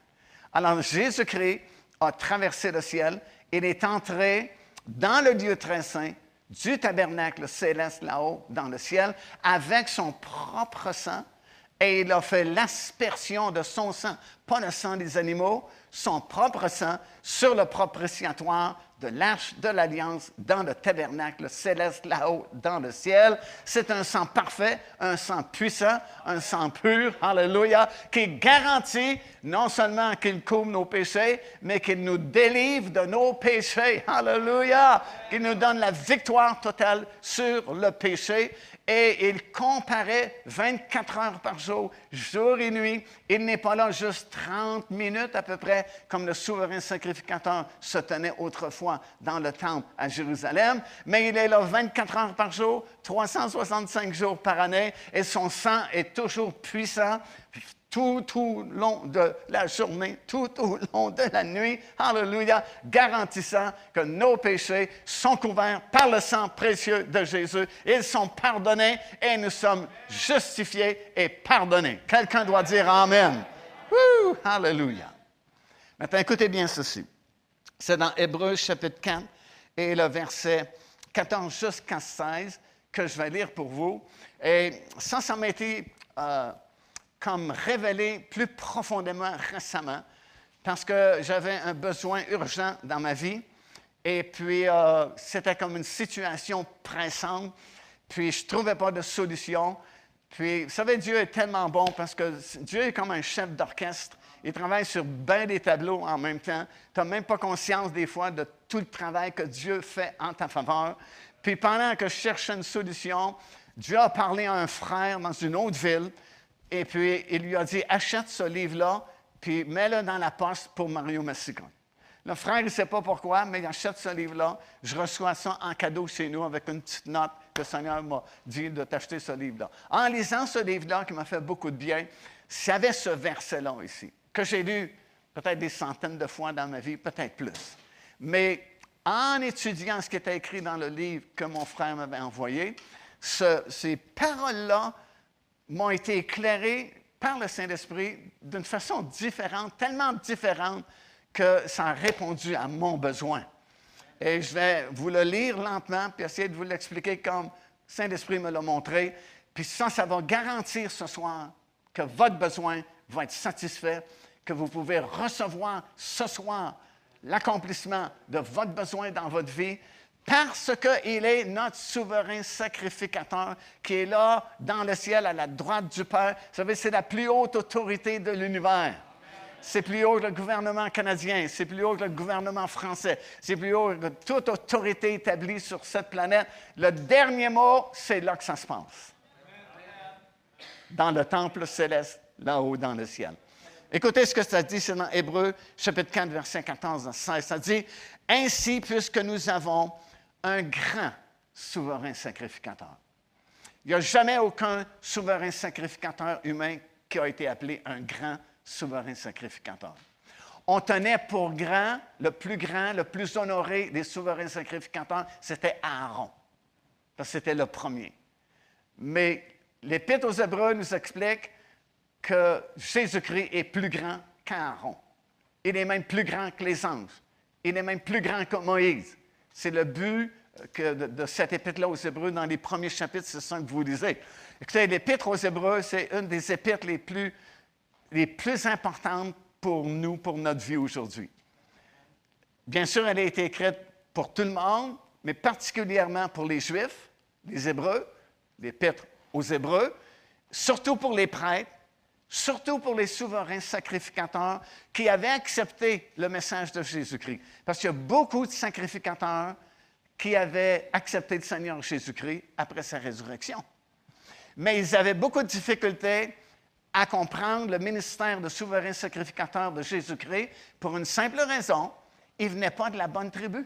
Alors Jésus-Christ a traversé le ciel, il est entré dans le lieu très saint du tabernacle céleste là-haut dans le ciel avec son propre sang et il a fait l'aspersion de son sang, pas le sang des animaux, son propre sang sur le propitiatoire de l'arche de l'alliance dans le tabernacle céleste là-haut dans le ciel. C'est un sang parfait, un sang puissant, un sang pur, alléluia, qui garantit non seulement qu'il couvre nos péchés, mais qu'il nous délivre de nos péchés, alléluia, qu'il nous donne la victoire totale sur le péché et il comparait 24 heures par jour, jour et nuit. Il n'est pas là juste 30 minutes à peu près, comme le souverain sacrificateur se tenait autrefois dans le temple à Jérusalem, mais il est là 24 heures par jour, 365 jours par année, et son sang est toujours puissant, tout au long de la journée, tout au long de la nuit, alléluia, garantissant que nos péchés sont couverts par le sang précieux de Jésus. Ils sont pardonnés et nous sommes justifiés et pardonnés. Quelqu'un doit dire Amen. Woo, alléluia. Maintenant, écoutez bien ceci. C'est dans Hébreu chapitre 4 et le verset 14 jusqu'à 16 que je vais lire pour vous. Et ça, ça m'a euh, comme révélé plus profondément récemment parce que j'avais un besoin urgent dans ma vie. Et puis, euh, c'était comme une situation pressante. Puis, je trouvais pas de solution. Puis, vous savez, Dieu est tellement bon parce que Dieu est comme un chef d'orchestre. Il travaille sur bien des tableaux en même temps. Tu n'as même pas conscience des fois de tout le travail que Dieu fait en ta faveur. Puis pendant que je cherchais une solution, Dieu a parlé à un frère dans une autre ville. Et puis, il lui a dit, achète ce livre-là, puis mets-le dans la poste pour Mario Massicon. Le frère, il ne sait pas pourquoi, mais il achète ce livre-là. Je reçois ça en cadeau chez nous avec une petite note que le Seigneur m'a dit de t'acheter ce livre-là. En lisant ce livre-là, qui m'a fait beaucoup de bien, avait ce verset-là ici, que j'ai lu peut-être des centaines de fois dans ma vie, peut-être plus. Mais en étudiant ce qui était écrit dans le livre que mon frère m'avait envoyé, ces paroles-là m'ont été éclairés par le Saint-Esprit d'une façon différente, tellement différente que ça a répondu à mon besoin. Et je vais vous le lire lentement, puis essayer de vous l'expliquer comme Saint-Esprit me l'a montré. Puis ça, ça va garantir ce soir que votre besoin va être satisfait, que vous pouvez recevoir ce soir l'accomplissement de votre besoin dans votre vie, parce qu'il est notre souverain sacrificateur qui est là dans le ciel à la droite du Père. Vous savez, c'est la plus haute autorité de l'univers. C'est plus haut que le gouvernement canadien, c'est plus haut que le gouvernement français, c'est plus haut que toute autorité établie sur cette planète. Le dernier mot, c'est là que ça se passe. Dans le temple céleste, là-haut dans le ciel. Écoutez ce que ça dit, c'est dans Hébreu, chapitre 4, verset 14 à 16. Ça dit Ainsi, puisque nous avons un grand souverain sacrificateur. Il n'y a jamais aucun souverain sacrificateur humain qui a été appelé un grand souverain sacrificateur. On tenait pour grand, le plus grand, le plus honoré des souverains sacrificateurs, c'était Aaron, parce que c'était le premier. Mais l'Épître aux Hébreux nous explique que Jésus-Christ est plus grand qu'Aaron. Il est même plus grand que les anges. Il est même plus grand que Moïse. C'est le but euh, de, cette épître-là aux Hébreux dans les premiers chapitres, c'est ça que vous lisez. Écoutez, l'épître aux Hébreux, c'est une des épîtres les plus, les plus importantes pour nous, pour notre vie aujourd'hui. Bien sûr, elle a été écrite pour tout le monde, mais particulièrement pour les Juifs, les Hébreux, l'épître aux Hébreux, surtout pour les prêtres, surtout pour les souverains sacrificateurs qui avaient accepté le message de Jésus-Christ. Parce qu'il y a beaucoup de sacrificateurs qui avaient accepté le Seigneur Jésus-Christ après sa résurrection. mais ils avaient beaucoup de difficultés à comprendre le ministère de souverain sacrificateur de Jésus-Christ pour une simple raison, ils ne venaient pas de la bonne tribu.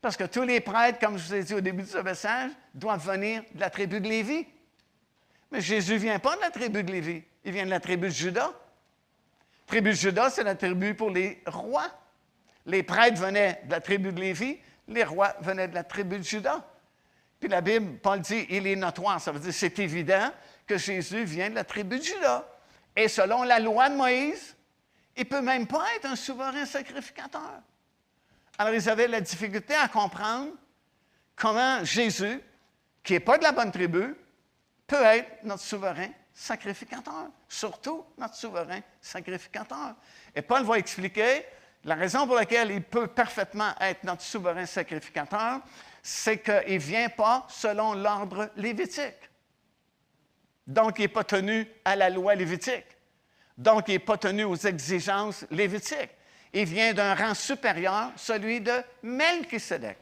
Parce que tous les prêtres, comme je vous ai dit au début de ce message, doivent venir de la tribu de Lévi. Mais Jésus ne vient pas de la tribu de Lévi, il vient de la tribu de Judas. La tribu de Judas, c'est la tribu pour les rois. Les prêtres venaient de la tribu de Lévi, les rois venaient de la tribu de Judas. Puis la Bible, Paul dit, il est notoire. Ça veut dire, c'est évident que Jésus vient de la tribu de Judas. Et selon la loi de Moïse, il ne peut même pas être un souverain sacrificateur. Alors, ils avaient la difficulté à comprendre comment Jésus, qui n'est pas de la bonne tribu, peut être notre souverain sacrificateur, surtout notre souverain sacrificateur. Et Paul va expliquer la raison pour laquelle il peut parfaitement être notre souverain sacrificateur, c'est qu'il ne vient pas selon l'ordre lévitique. Donc, il n'est pas tenu à la loi lévitique. Donc, il n'est pas tenu aux exigences lévitiques. Il vient d'un rang supérieur, celui de Melchisedec.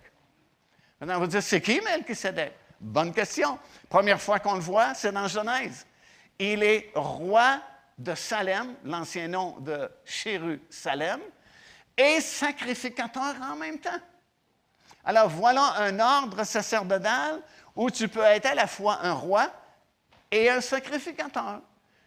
Maintenant, on va dire, c'est qui Melchisedec? Bonne question. Première fois qu'on le voit, c'est dans Genèse. Il est roi de Salem, l'ancien nom de Jérusalem, et sacrificateur en même temps. Alors voilà un ordre sacerdotal où tu peux être à la fois un roi et un sacrificateur.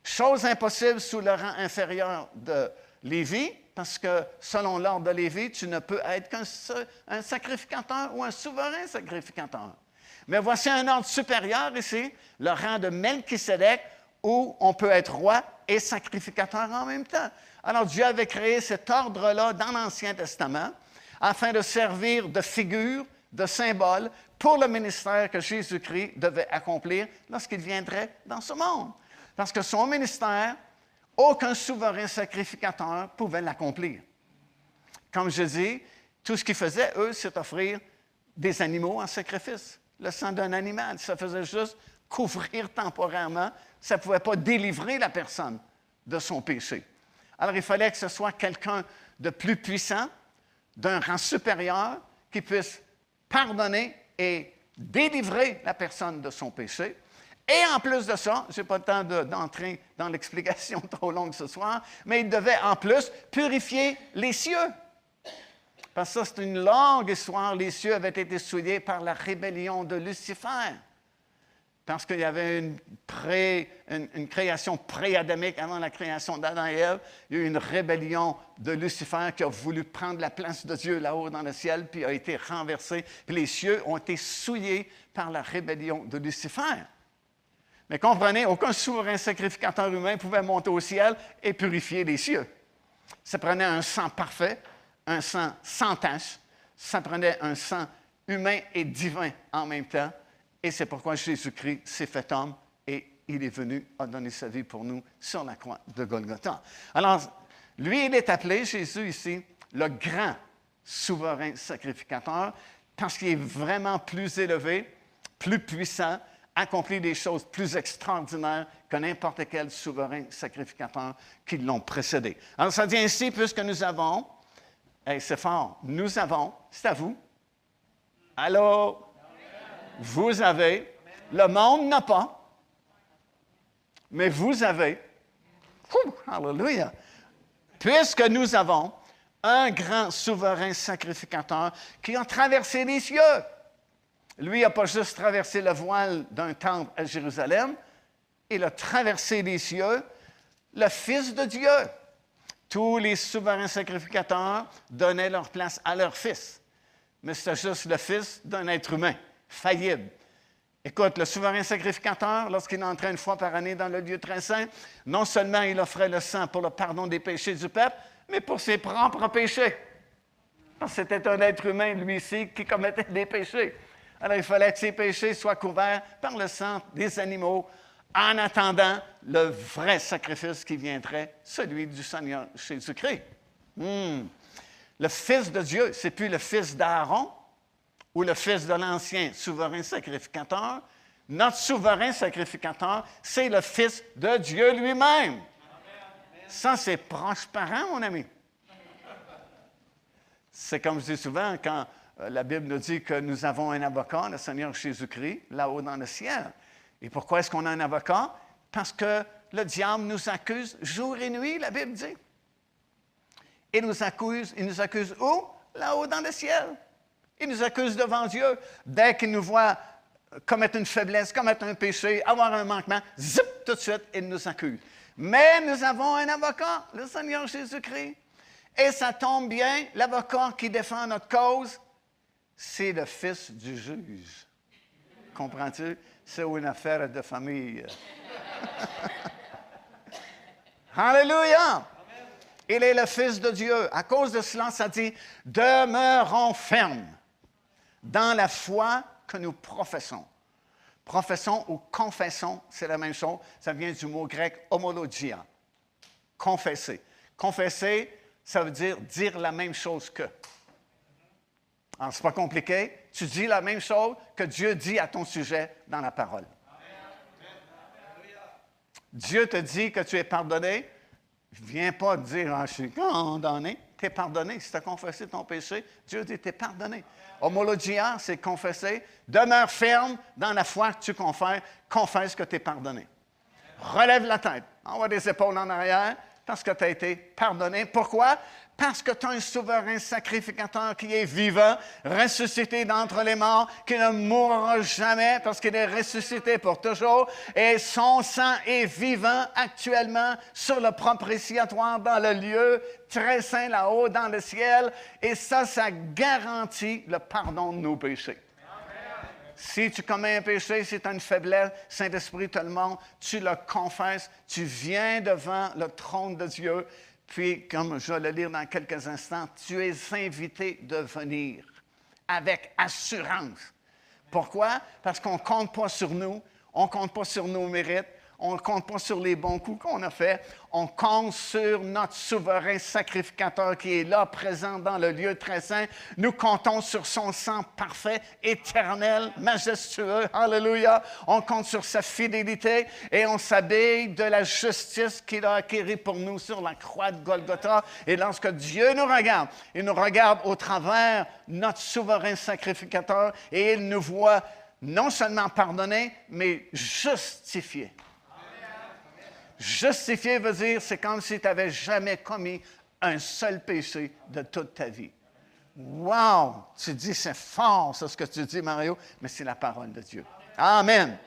Chose impossible sous le rang inférieur de Lévi, parce que selon l'ordre de Lévi, tu ne peux être qu'un sacrificateur ou un souverain sacrificateur. Mais voici un ordre supérieur ici, le rang de Melchisedec, où on peut être roi et sacrificateur en même temps. Alors Dieu avait créé cet ordre-là dans l'Ancien Testament afin de servir de figure, de symbole pour le ministère que Jésus-Christ devait accomplir lorsqu'il viendrait dans ce monde. Parce que son ministère, aucun souverain sacrificateur pouvait l'accomplir. Comme je dis, tout ce qu'ils faisaient, eux, c'est offrir des animaux en sacrifice. Le sang d'un animal, ça faisait juste couvrir temporairement, ça ne pouvait pas délivrer la personne de son péché. Alors il fallait que ce soit quelqu'un de plus puissant, d'un rang supérieur, qui puisse pardonner et délivrer la personne de son péché. Et en plus de ça, je n'ai pas le temps d'entrer dans l'explication trop longue ce soir, mais il devait en plus purifier les cieux. Parce que c'est une longue histoire. Les cieux avaient été souillés par la rébellion de Lucifer. Parce qu'il y avait une, une, création pré-adamique avant la création d'Adam et Ève. Il y a eu une rébellion de Lucifer qui a voulu prendre la place de Dieu là-haut dans le ciel, puis a été renversé. Puis les cieux ont été souillés par la rébellion de Lucifer. Mais comprenez, aucun souverain sacrificateur humain pouvait monter au ciel et purifier les cieux. Ça prenait un sang parfait, un sang sans tache. Ça prenait un sang humain et divin en même temps. Et c'est pourquoi Jésus-Christ s'est fait homme et il est venu à donner sa vie pour nous sur la croix de Golgotha. Alors, lui, il est appelé, Jésus ici, le grand souverain sacrificateur, parce qu'il est vraiment plus élevé, plus puissant, accompli des choses plus extraordinaires que n'importe quel souverain sacrificateur qui l'ont précédé. Alors, ça dit ainsi, puisque nous avons, et c'est fort, nous avons, c'est à vous. Alors, vous avez, le monde n'a pas, mais vous avez, alléluia, puisque nous avons un grand souverain sacrificateur qui a traversé les cieux. Lui n'a pas juste traversé le voile d'un temple à Jérusalem, il a traversé les cieux, le Fils de Dieu. Tous les souverains sacrificateurs donnaient leur place à leur Fils. Mais c'était juste le Fils d'un être humain, faillible. Écoute, le souverain sacrificateur, lorsqu'il entrait une fois par année dans le lieu très saint, non seulement il offrait le sang pour le pardon des péchés du peuple, mais pour ses propres péchés. C'était un être humain, lui-ci, qui commettait des péchés. Alors, il fallait que ces péchés soient couverts par le sang des animaux en attendant le vrai sacrifice qui viendrait, celui du Seigneur Jésus-Christ. Hmm. Le Fils de Dieu, c'est plus le Fils d'Aaron ou le Fils de l'ancien souverain sacrificateur. Notre souverain sacrificateur, c'est le Fils de Dieu lui-même. Ça, c'est proche parent, mon ami. C'est comme je dis souvent, quand euh, la Bible nous dit que nous avons un avocat, le Seigneur Jésus-Christ, là-haut dans le ciel. Et pourquoi est-ce qu'on a un avocat? Parce que le diable nous accuse jour et nuit, la Bible dit. Il nous accuse, il nous accuse où? Là-haut dans le ciel. Il nous accuse devant Dieu. Dès qu'il nous voit commettre une faiblesse, commettre un péché, avoir un manquement, zip, tout de suite, il nous accuse. Mais nous avons un avocat, le Seigneur Jésus-Christ. Et ça tombe bien, l'avocat qui défend notre cause, c'est le fils du juge. Comprends-tu? C'est une affaire de famille. Alléluia! Il est le Fils de Dieu. À cause de cela, ça dit, demeurons fermes dans la foi que nous professons. Professons ou confessons, c'est la même chose. Ça vient du mot grec homologia. Confesser. Confesser, ça veut dire dire la même chose que. Alors, c'est pas compliqué? Tu dis la même chose que Dieu dit à ton sujet dans la parole. Dieu te dit que tu es pardonné. Viens pas dire, ah, je suis condamné. Tu es pardonné. Si tu as confessé ton péché, Dieu dit, tu es pardonné. Homologia, c'est confesser. Demeure ferme dans la foi que tu confesses. Confesse que tu es pardonné. Relève la tête. Envoie des épaules en arrière parce que tu as été pardonné. Pourquoi? Parce que tu as un souverain sacrificateur qui est vivant, ressuscité d'entre les morts, qui ne mourra jamais parce qu'il est ressuscité pour toujours. Et son sang est vivant actuellement sur le propitiatoire dans le lieu très saint là-haut dans le ciel. Et ça, ça garantit le pardon de nos péchés. Si tu commets un péché, si tu as une faiblesse, Saint-Esprit te le montre, tu le confesses, tu viens devant le trône de Dieu, puis, comme je vais le lire dans quelques instants, tu es invité de venir avec assurance. Pourquoi? Parce qu'on ne compte pas sur nous, on ne compte pas sur nos mérites, on ne compte pas sur les bons coups qu'on a faits. On compte sur notre souverain sacrificateur qui est là, présent dans le lieu très saint. Nous comptons sur son sang parfait, éternel, majestueux. Alléluia. On compte sur sa fidélité et on s'habille de la justice qu'il a acquérie pour nous sur la croix de Golgotha. Et lorsque Dieu nous regarde, il nous regarde au travers notre souverain sacrificateur et il nous voit non seulement pardonnés, mais justifiés. Justifier veut dire, c'est comme si tu n'avais jamais commis un seul péché de toute ta vie. Wow! Tu dis, c'est fort, ça, ce que tu dis, Mario, mais c'est la parole de Dieu. Amen.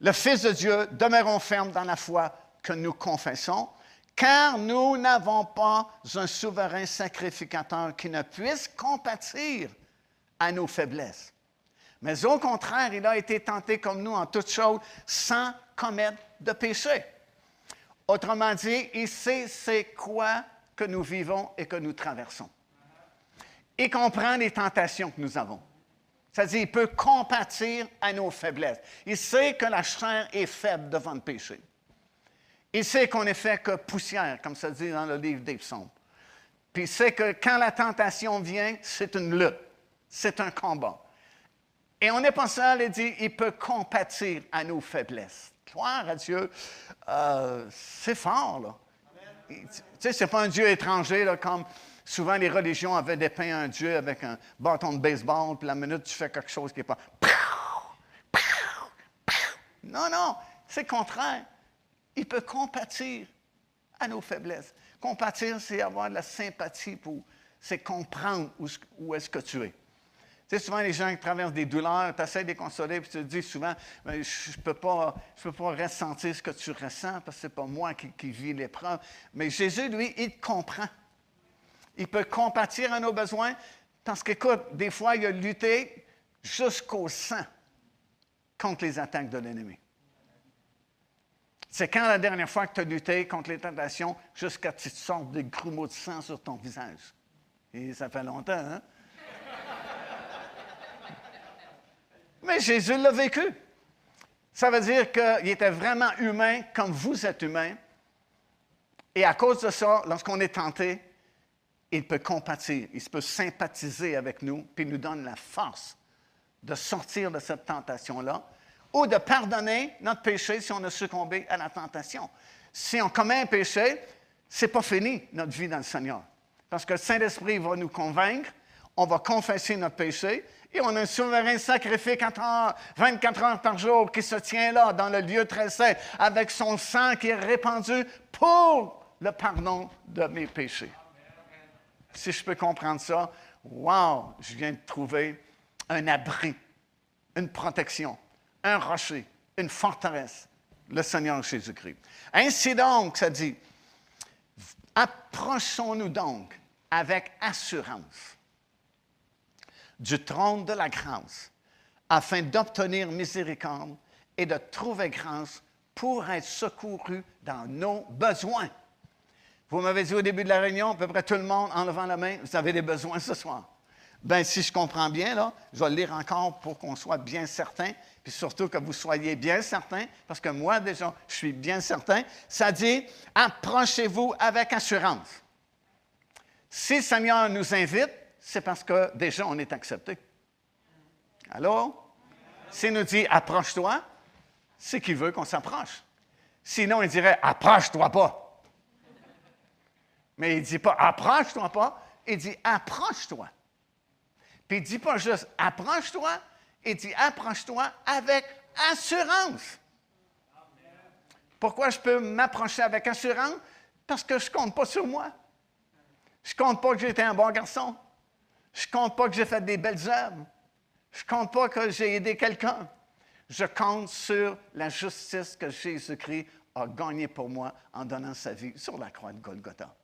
Le Fils de Dieu, demeurons fermes dans la foi que nous confessons, car nous n'avons pas un souverain sacrificateur qui ne puisse compatir à nos faiblesses. Mais au contraire, il a été tenté comme nous en toutes choses sans commettre de péché. Autrement dit, il sait c'est quoi que nous vivons et que nous traversons. Il comprend les tentations que nous avons. C'est-à-dire, il peut compatir à nos faiblesses. Il sait que la chair est faible devant le péché. Il sait qu'on n'est fait que poussière, comme ça dit dans le livre des psaumes. Puis il sait que quand la tentation vient, c'est une lutte, c'est un combat. Et on n'est pas seul, il dit, il peut compatir à nos faiblesses. À Dieu. Euh, c'est fort, là. Tu sais, c'est pas un Dieu étranger, là, comme souvent les religions avaient dépeint un Dieu avec un bâton de baseball, puis la minute tu fais quelque chose qui n'est pas. Non, non, c'est le contraire. Il peut compatir à nos faiblesses. Compatir, c'est avoir de la sympathie pour, c'est comprendre où, où est-ce que tu es. Tu sais, souvent, les gens qui traversent des douleurs, tu essaies de les consoler, puis tu te dis souvent, je ne peux, pas, peux pas ressentir ce que tu ressens, parce que ce n'est pas moi qui, vis l'épreuve. Mais Jésus, lui, il te comprend. Il peut compatir à nos besoins, parce qu'écoute, des fois, il a lutté jusqu'au sang contre les attaques de l'ennemi. C'est quand la dernière fois que tu as lutté contre les tentations jusqu'à ce que tu te sortes des grumeaux de sang sur ton visage? Et ça fait longtemps, hein? Mais Jésus l'a vécu. Ça veut dire qu'il était vraiment humain comme vous êtes humain. Et à cause de ça, lorsqu'on est tenté, il peut compatir, il peut sympathiser avec nous, puis il nous donne la force de sortir de cette tentation-là, ou de pardonner notre péché si on a succombé à la tentation. Si on commet un péché, c'est pas fini notre vie dans le Seigneur. Parce que le Saint-Esprit va nous convaincre, on va confesser notre péché, Et on a un souverain sacrifié 24 heures par jour qui se tient là dans le lieu très saint avec son sang qui est répandu pour le pardon de mes péchés. Si je peux comprendre ça, wow, je viens de trouver un abri, une protection, un rocher, une forteresse, le Seigneur Jésus-Christ. Ainsi donc, ça dit, approchons-nous donc avec assurance du trône de la grâce, afin d'obtenir miséricorde et de trouver grâce pour être secouru dans nos besoins. Vous m'avez dit au début de la réunion, à peu près tout le monde en levant la main, vous avez des besoins ce soir. Bien, si je comprends bien, là, je vais le lire encore pour qu'on soit bien certain, puis surtout que vous soyez bien certain, parce que moi, déjà, je suis bien certain. Ça dit, approchez-vous avec assurance. Si Seigneur nous invite, c'est parce que déjà on est accepté. Alors, s'il nous dit approche-toi, c'est qu'il veut qu'on s'approche. Sinon, il dirait approche-toi pas. Mais il ne dit pas approche-toi pas, il dit approche-toi. Puis il ne dit pas juste approche-toi, il dit approche-toi avec assurance. Pourquoi je peux m'approcher avec assurance? Parce que je ne compte pas sur moi. Je ne compte pas que été un bon garçon. Je compte pas que j'ai fait des belles œuvres. Je compte pas que j'ai aidé quelqu'un. Je compte sur la justice que Jésus-Christ a gagnée pour moi en donnant sa vie sur la croix de Golgotha.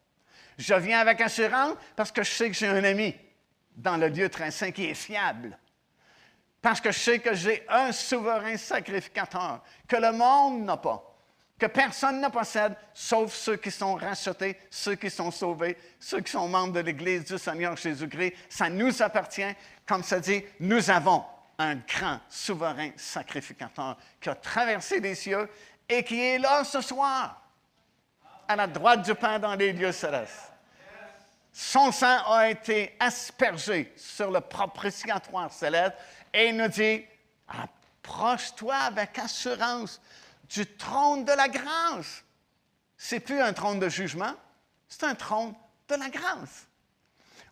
Je viens avec assurance parce que je sais que j'ai un ami dans le lieu très saint qui est fiable. Parce que je sais que j'ai un souverain sacrificateur que le monde n'a pas que personne ne possède, sauf ceux qui sont rachetés, ceux qui sont sauvés, ceux qui sont membres de l'Église du Seigneur Jésus-Christ. Ça nous appartient. Comme ça dit, nous avons un grand souverain sacrificateur qui a traversé les cieux et qui est là ce soir, à la droite du Père dans les lieux célestes. Son sang a été aspergé sur le propitiatoire céleste et il nous dit, approche-toi avec assurance du trône de la grâce. C'est plus un trône de jugement, c'est un trône de la grâce.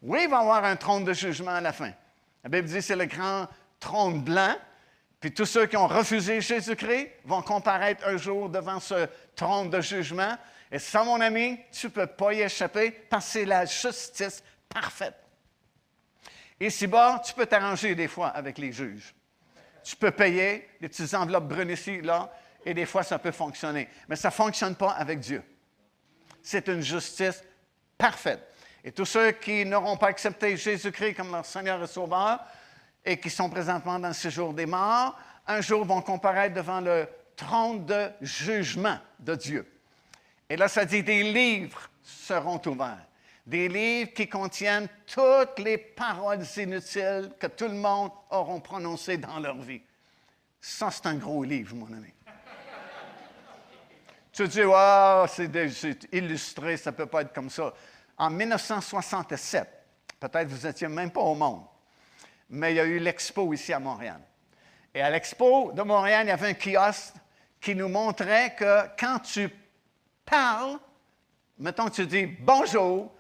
Oui, il va y avoir un trône de jugement à la fin. La Bible dit c'est le grand trône blanc, puis tous ceux qui ont refusé Jésus-Christ vont comparaître un jour devant ce trône de jugement. Et ça, mon ami, tu ne peux pas y échapper parce que c'est la justice parfaite. Ici-bas, tu peux t'arranger des fois avec les juges. Tu peux payer des petites enveloppes brunes ici, là, et des fois ça peut fonctionner. Mais ça ne fonctionne pas avec Dieu. C'est une justice parfaite. Et tous ceux qui n'auront pas accepté Jésus-Christ comme leur Seigneur et Sauveur et qui sont présentement dans le séjour des morts, un jour vont comparaître devant le trône de jugement de Dieu. Et là, ça dit des livres seront ouverts. Des livres qui contiennent toutes les paroles inutiles que tout le monde aura prononcées dans leur vie. Ça, c'est un gros livre, mon ami. Tu dis, wow, c'est illustré, ça ne peut pas être comme ça. En 1967, peut-être vous n'étiez même pas au monde, mais il y a eu l'expo ici à Montréal. Et à l'expo de Montréal, il y avait un kiosque qui nous montrait que quand tu parles, mettons que tu dis bonjour,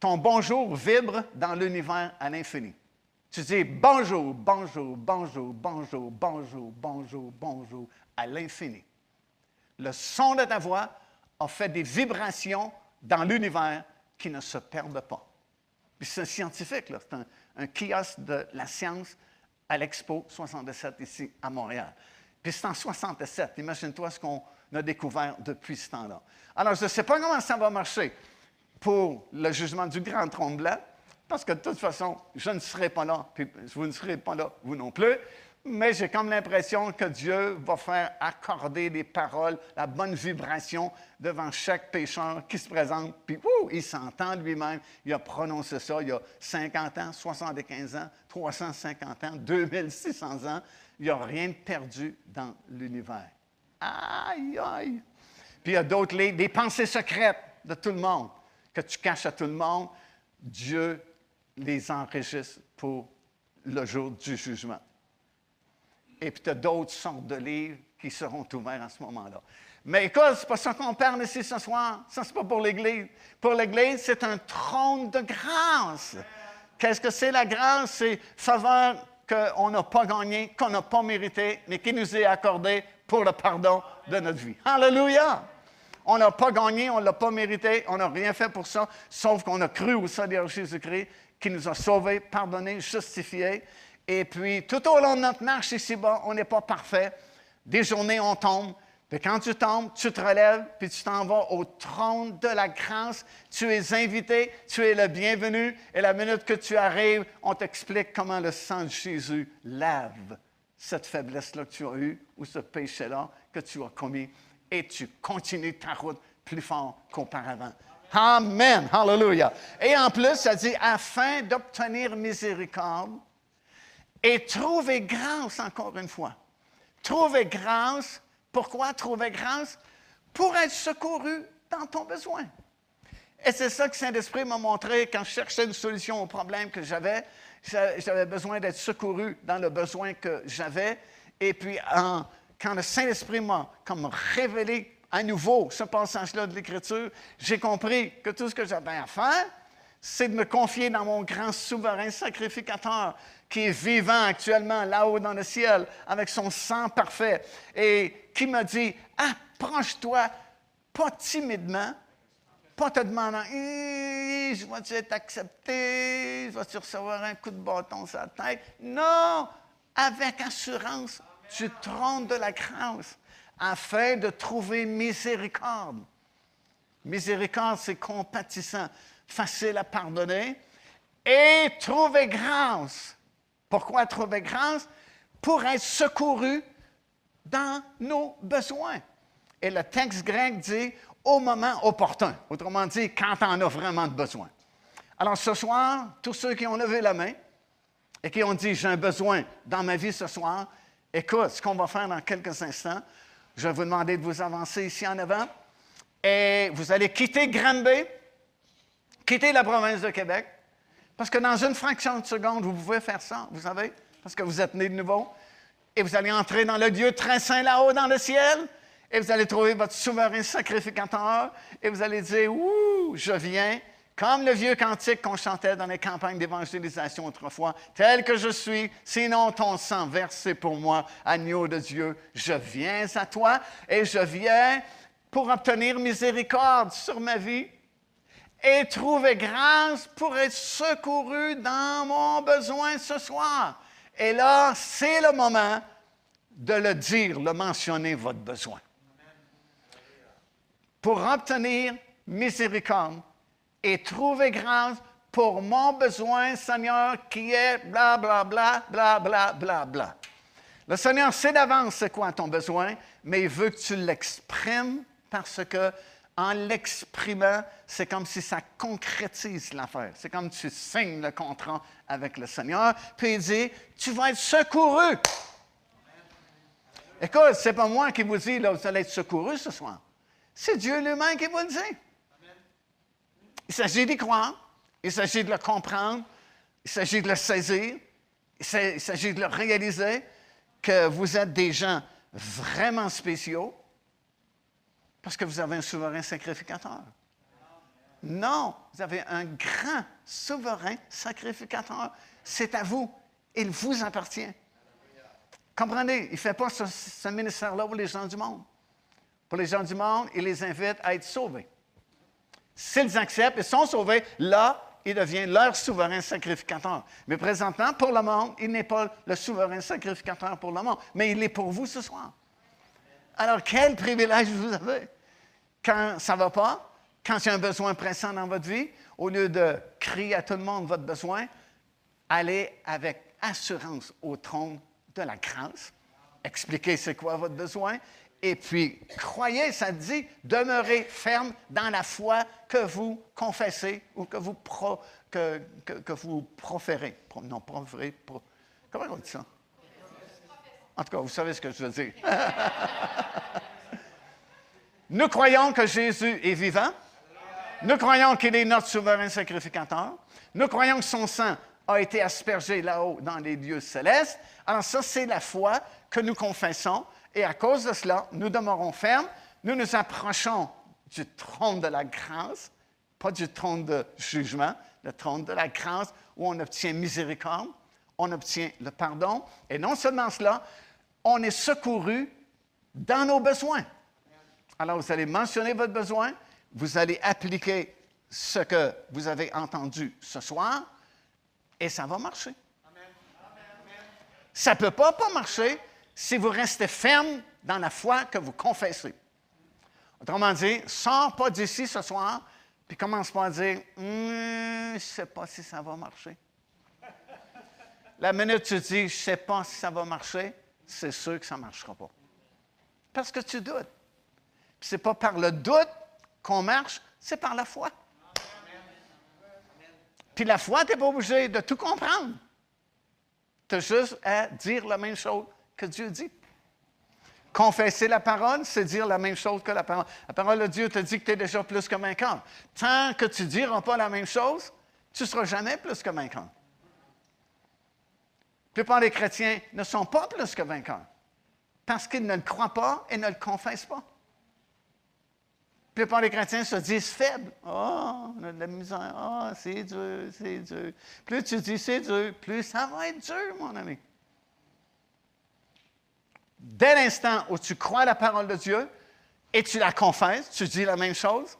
ton bonjour vibre dans l'univers à l'infini. Tu dis bonjour, bonjour, bonjour, bonjour, bonjour, bonjour, bonjour à l'infini le son de ta voix a fait des vibrations dans l'univers qui ne se perdent pas. Puis c'est scientifique, c'est un, kiosque de la science à l'Expo 67 ici à Montréal. Puis c'est en 67, imagine-toi ce qu'on a découvert depuis ce temps-là. Alors, je ne sais pas comment ça va marcher pour le jugement du grand trône blanc, parce que de toute façon, je ne serai pas là, puis vous ne serez pas là, vous non plus mais j'ai comme l'impression que Dieu va faire accorder des paroles, la bonne vibration devant chaque pécheur qui se présente, puis il s'entend lui-même. Il a prononcé ça il y a 50 ans, 75 ans, 350 ans, 2600 ans. Il n'y a rien de perdu dans l'univers. Aïe, aïe. Puis il y a d'autres livres, des pensées secrètes de tout le monde, que tu caches à tout le monde. Dieu les enregistre pour le jour du jugement. Et puis tu d'autres sortes de livres qui seront ouverts à ce moment-là. Mais écoute, ce n'est pas ça qu'on parle ici ce soir. Ça, ce n'est pas pour l'Église. Pour l'Église, c'est un trône de grâce. Qu'est-ce que c'est la grâce? C'est faveur qu'on n'a pas gagné, qu'on n'a pas mérité, mais qui nous est accordé pour le pardon de notre vie. Alléluia! On n'a pas gagné, on ne l'a pas mérité, on n'a rien fait pour ça, sauf qu'on a cru au Seigneur Jésus-Christ qui nous a sauvés, pardonnés, justifiés. Et puis, tout au long de notre marche ici-bas, on n'est pas parfait. Des journées, on tombe. Puis quand tu tombes, tu te relèves, puis tu t'en vas au trône de la grâce. Tu es invité, tu es le bienvenu. Et la minute que tu arrives, on t'explique comment le sang de Jésus lave cette faiblesse-là que tu as eue ou ce péché-là que tu as commis et tu continues ta route plus fort qu'auparavant. Amen. Hallelujah. Et en plus, ça dit, afin d'obtenir miséricorde et trouver grâce, encore une fois. Trouver grâce. Pourquoi trouver grâce? Pour être secouru dans ton besoin. Et c'est ça que Saint-Esprit m'a montré quand je cherchais une solution au problème que j'avais. J'avais besoin d'être secouru dans le besoin que j'avais. Et puis, quand le Saint-Esprit m'a comme révélé à nouveau ce passage-là de l'Écriture, j'ai compris que tout ce que j'avais à faire, c'est de me confier dans mon grand souverain sacrificateur qui est vivant actuellement là-haut dans le ciel avec son sang parfait et qui m'a dit, approche-toi pas timidement, pas te demandant, je vais-tu être accepté, je vais-tu recevoir un coup de bâton sur la tête? Non, avec assurance, du trône de la grâce afin de trouver miséricorde. Miséricorde, c'est compatissant, facile à pardonner. Et trouver grâce. Pourquoi trouver grâce? Pour être secouru dans nos besoins. Et le texte grec dit au moment opportun. Autrement dit, quand on a vraiment besoin. Alors ce soir, tous ceux qui ont levé la main et qui ont dit j'ai un besoin dans ma vie ce soir, Écoute, ce qu'on va faire dans quelques instants, je vais vous demander de vous avancer ici en avant. Et vous allez quitter Granby, quitter la province de Québec, parce que dans une fraction de seconde, vous pouvez faire ça, vous savez, parce que vous êtes né de nouveau. Et vous allez entrer dans le Dieu très saint là-haut dans le ciel. Et vous allez trouver votre souverain sacrificateur. Et vous allez dire, Ouh, je viens comme le vieux cantique qu'on chantait dans les campagnes d'évangélisation autrefois, tel que je suis, sinon ton sang versé pour moi, agneau de Dieu, je viens à toi et je viens pour obtenir miséricorde sur ma vie et trouver grâce pour être secouru dans mon besoin ce soir. Et là, c'est le moment de le dire, le mentionner, votre besoin. Pour obtenir miséricorde, et trouver grâce pour mon besoin, Seigneur, qui est bla, bla, bla, bla, bla, bla, bla. Le Seigneur sait d'avance c'est quoi ton besoin, mais il veut que tu l'exprimes parce que en l'exprimant, c'est comme si ça concrétise l'affaire. C'est comme tu signes le contrat avec le Seigneur, puis il dit, tu vas être secouru. Écoute, c'est pas moi qui vous dis, là, vous allez être secouru ce soir. C'est Dieu lui-même qui vous le dit. Il s'agit d'y croire, il s'agit de le comprendre, il s'agit de le saisir, il s'agit de le réaliser que vous êtes des gens vraiment spéciaux parce que vous avez un souverain sacrificateur. Non, vous avez un grand souverain sacrificateur. C'est à vous. Il vous appartient. Comprenez, il ne fait pas ce, ministère-là pour les gens du monde. Pour les gens du monde, il les invite à être sauvés. S'ils acceptent et sont sauvés, là, il devient leur souverain sacrificateur. Mais présentement, pour le monde, il n'est pas le souverain sacrificateur pour le monde, mais il est pour vous ce soir. Alors, quel privilège vous avez quand ça ne va pas, quand il y a un besoin pressant dans votre vie, au lieu de crier à tout le monde votre besoin, allez avec assurance au trône de la grâce, expliquez c'est quoi votre besoin et puis, croyez, ça dit, demeurez ferme dans la foi que vous confessez ou que vous, que, vous proférez. non, proférez. comment on dit ça? En tout cas, vous savez ce que je veux dire. Nous croyons que Jésus est vivant. Nous croyons qu'il est notre souverain sacrificateur. Nous croyons que son sang a été aspergé là-haut dans les lieux célestes. Alors ça, c'est la foi que nous confessons. Et à cause de cela, nous demeurons fermes, nous nous approchons du trône de la grâce, pas du trône de jugement, le trône de la grâce où on obtient miséricorde, on obtient le pardon. Et non seulement cela, on est secouru dans nos besoins. Alors, vous allez mentionner votre besoin, vous allez appliquer ce que vous avez entendu ce soir, et ça va marcher. Ça ne peut pas pas marcher si vous restez ferme dans la foi que vous confessez. Autrement dit, sors pas d'ici ce soir, puis commence pas à dire Hum, Je ne sais pas si ça va marcher. La minute tu dis Je ne sais pas si ça va marcher, c'est sûr que ça ne marchera pas. Parce que tu doutes. Ce n'est pas par le doute qu'on marche, c'est par la foi. Puis la foi, tu n'es pas obligé de tout comprendre. Tu as juste à dire la même chose que Dieu dit. Confesser la parole, c'est dire la même chose que la parole. La parole de Dieu te dit que tu es déjà plus que vainqueur. Tant que tu ne diras pas la même chose, tu ne seras jamais plus que vainqueur. Plupart des chrétiens ne sont pas plus que vainqueurs parce qu'ils ne le croient pas et ne le confessent pas. La plupart des chrétiens se disent faibles. Oh, on a de la misère. Oh, c'est dur, c'est dur. Plus tu dis c'est dur, plus ça va être dur, mon ami. Dès l'instant où tu crois la parole de Dieu et tu la confesses, tu dis la même chose,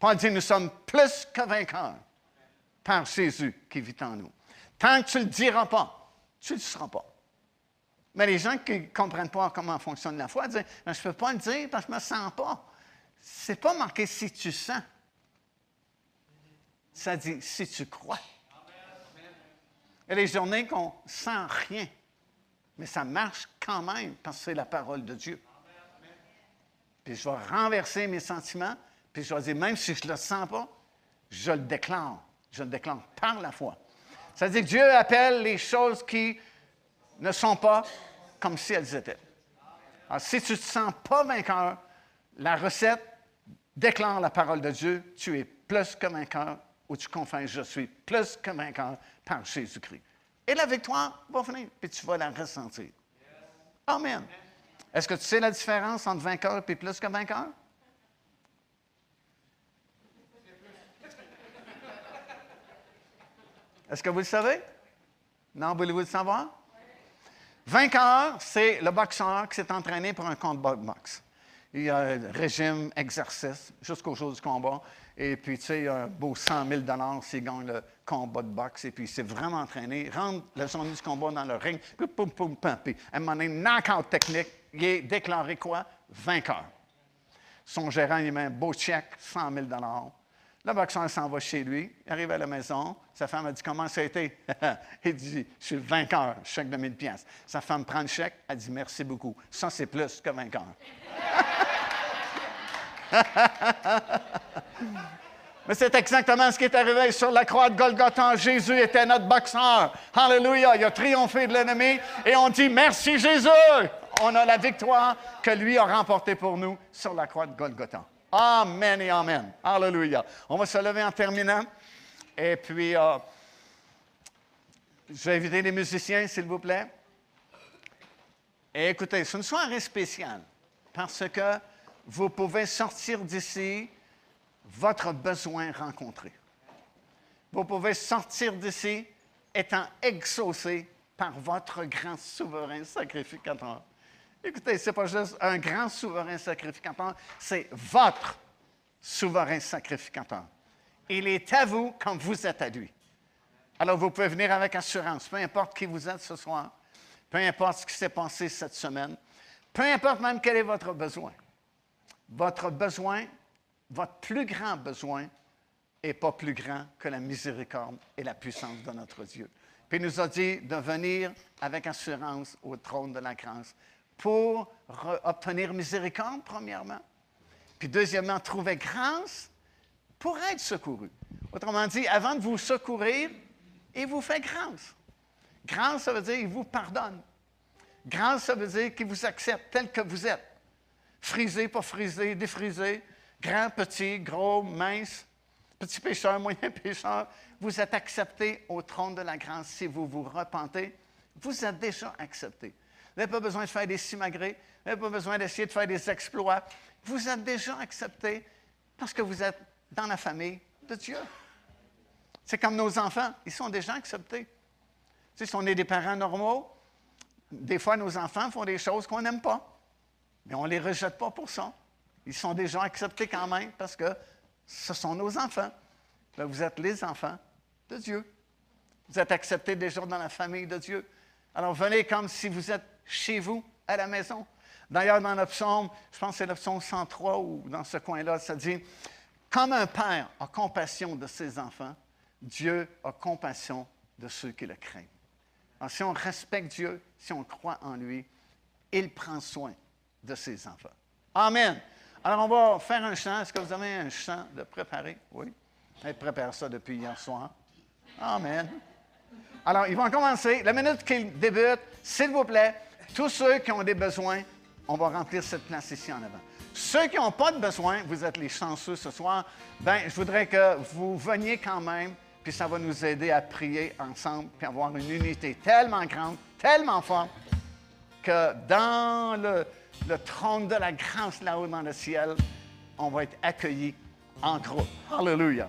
Paul dit, nous sommes plus que vainqueurs par Jésus qui vit en nous. Tant que tu ne le diras pas, tu ne le seras pas. Mais les gens qui ne comprennent pas comment fonctionne la foi disent, je ne peux pas le dire parce que je ne me sens pas. Ce n'est pas marqué si tu sens. Ça dit si tu crois. Il y a des journées qu'on sent rien. Mais ça marche quand même parce que c'est la parole de Dieu. Puis je vais renverser mes sentiments, puis je vais dire, même si je ne le sens pas, je le déclare. Je le déclare par la foi. Ça veut dire que Dieu appelle les choses qui ne sont pas comme si elles étaient. Alors, si tu ne te sens pas vainqueur, la recette déclare la parole de Dieu, tu es plus que vainqueur, ou tu confesses, je suis plus que vainqueur par Jésus-Christ. Et la victoire va venir, puis tu vas la ressentir. Amen. Est-ce que tu sais la différence entre vainqueur et plus que vainqueur? Est-ce que vous le savez? Non, voulez-vous le savoir? Vainqueur, c'est le boxeur qui s'est entraîné pour un combat de boxe. Il y a un régime, exercice, jusqu'au jour du combat. Et puis, tu sais, il y a un beau 100 000 s'il gagne le combat de boxe. Et puis, il s'est vraiment entraîné. Rentre le journée du combat dans le ring. Puis, poum, poum, poum, puis, à un moment donné, technique. Il est déclaré quoi? Vainqueur. Son gérant, il met un beau chèque, 100 000 Le boxeur s'en va chez lui. Il arrive à la maison. Sa femme a dit Comment ça a été? Il dit Je suis vainqueur, chèque de 1000 pièces. Sa femme prend le chèque. Elle dit Merci beaucoup. Ça, c'est plus que vainqueur. Mais c'est exactement ce qui est arrivé sur la croix de Golgotha. Jésus était notre boxeur. Alléluia. Il a triomphé de l'ennemi et on dit merci Jésus. On a la victoire que lui a remportée pour nous sur la croix de Golgotha. Amen et Amen. Alléluia. On va se lever en terminant. Et puis, euh, je vais inviter les musiciens, s'il vous plaît. Et écoutez, c'est une soirée spéciale parce que vous pouvez sortir d'ici votre besoin rencontré. Vous pouvez sortir d'ici étant exaucé par votre grand souverain sacrificateur. Écoutez, ce n'est pas juste un grand souverain sacrificateur, c'est votre souverain sacrificateur. Il est à vous quand vous êtes à lui. Alors vous pouvez venir avec assurance, peu importe qui vous êtes ce soir, peu importe ce qui s'est passé cette semaine, peu importe même quel est votre besoin. Votre besoin, votre plus grand besoin, n'est pas plus grand que la miséricorde et la puissance de notre Dieu. Puis il nous a dit de venir avec assurance au trône de la grâce pour obtenir miséricorde, premièrement. Puis deuxièmement, trouver grâce pour être secouru. Autrement dit, avant de vous secourir, il vous fait grâce. Grâce, ça veut dire qu'il vous pardonne. Grâce, ça veut dire qu'il vous accepte tel que vous êtes. Frisé, pas frisé, défrisé, grand, petit, gros, mince, petit pécheur, moyen pécheur, vous êtes accepté au trône de la grâce si vous vous repentez. Vous êtes déjà accepté. Vous n'avez pas besoin de faire des simagrées, vous n'avez pas besoin d'essayer de faire des exploits. Vous êtes déjà accepté parce que vous êtes dans la famille de Dieu. C'est comme nos enfants, ils sont déjà acceptés. Tu sais, si on est des parents normaux, des fois, nos enfants font des choses qu'on n'aime pas. Mais on ne les rejette pas pour ça. Ils sont déjà acceptés quand même parce que ce sont nos enfants. Là, vous êtes les enfants de Dieu. Vous êtes acceptés déjà dans la famille de Dieu. Alors venez comme si vous êtes chez vous, à la maison. D'ailleurs, dans le psaume, je pense que c'est le psaume 103 ou dans ce coin-là, ça dit Comme un père a compassion de ses enfants, Dieu a compassion de ceux qui le craignent. Alors, si on respecte Dieu, si on croit en lui, il prend soin de ses enfants. Amen. Alors, on va faire un chant. Est-ce que vous avez un chant de préparer? Oui. Elle prépare ça depuis hier soir. Amen. Alors, ils vont commencer. La minute qu'ils débutent, s'il vous plaît, tous ceux qui ont des besoins, on va remplir cette place ici en avant. Ceux qui n'ont pas de besoin, vous êtes les chanceux ce soir, ben, je voudrais que vous veniez quand même, puis ça va nous aider à prier ensemble, puis avoir une unité tellement grande, tellement forte, que dans le, le trône de la grâce là-haut dans le ciel, on va être accueillis en groupe. Hallelujah.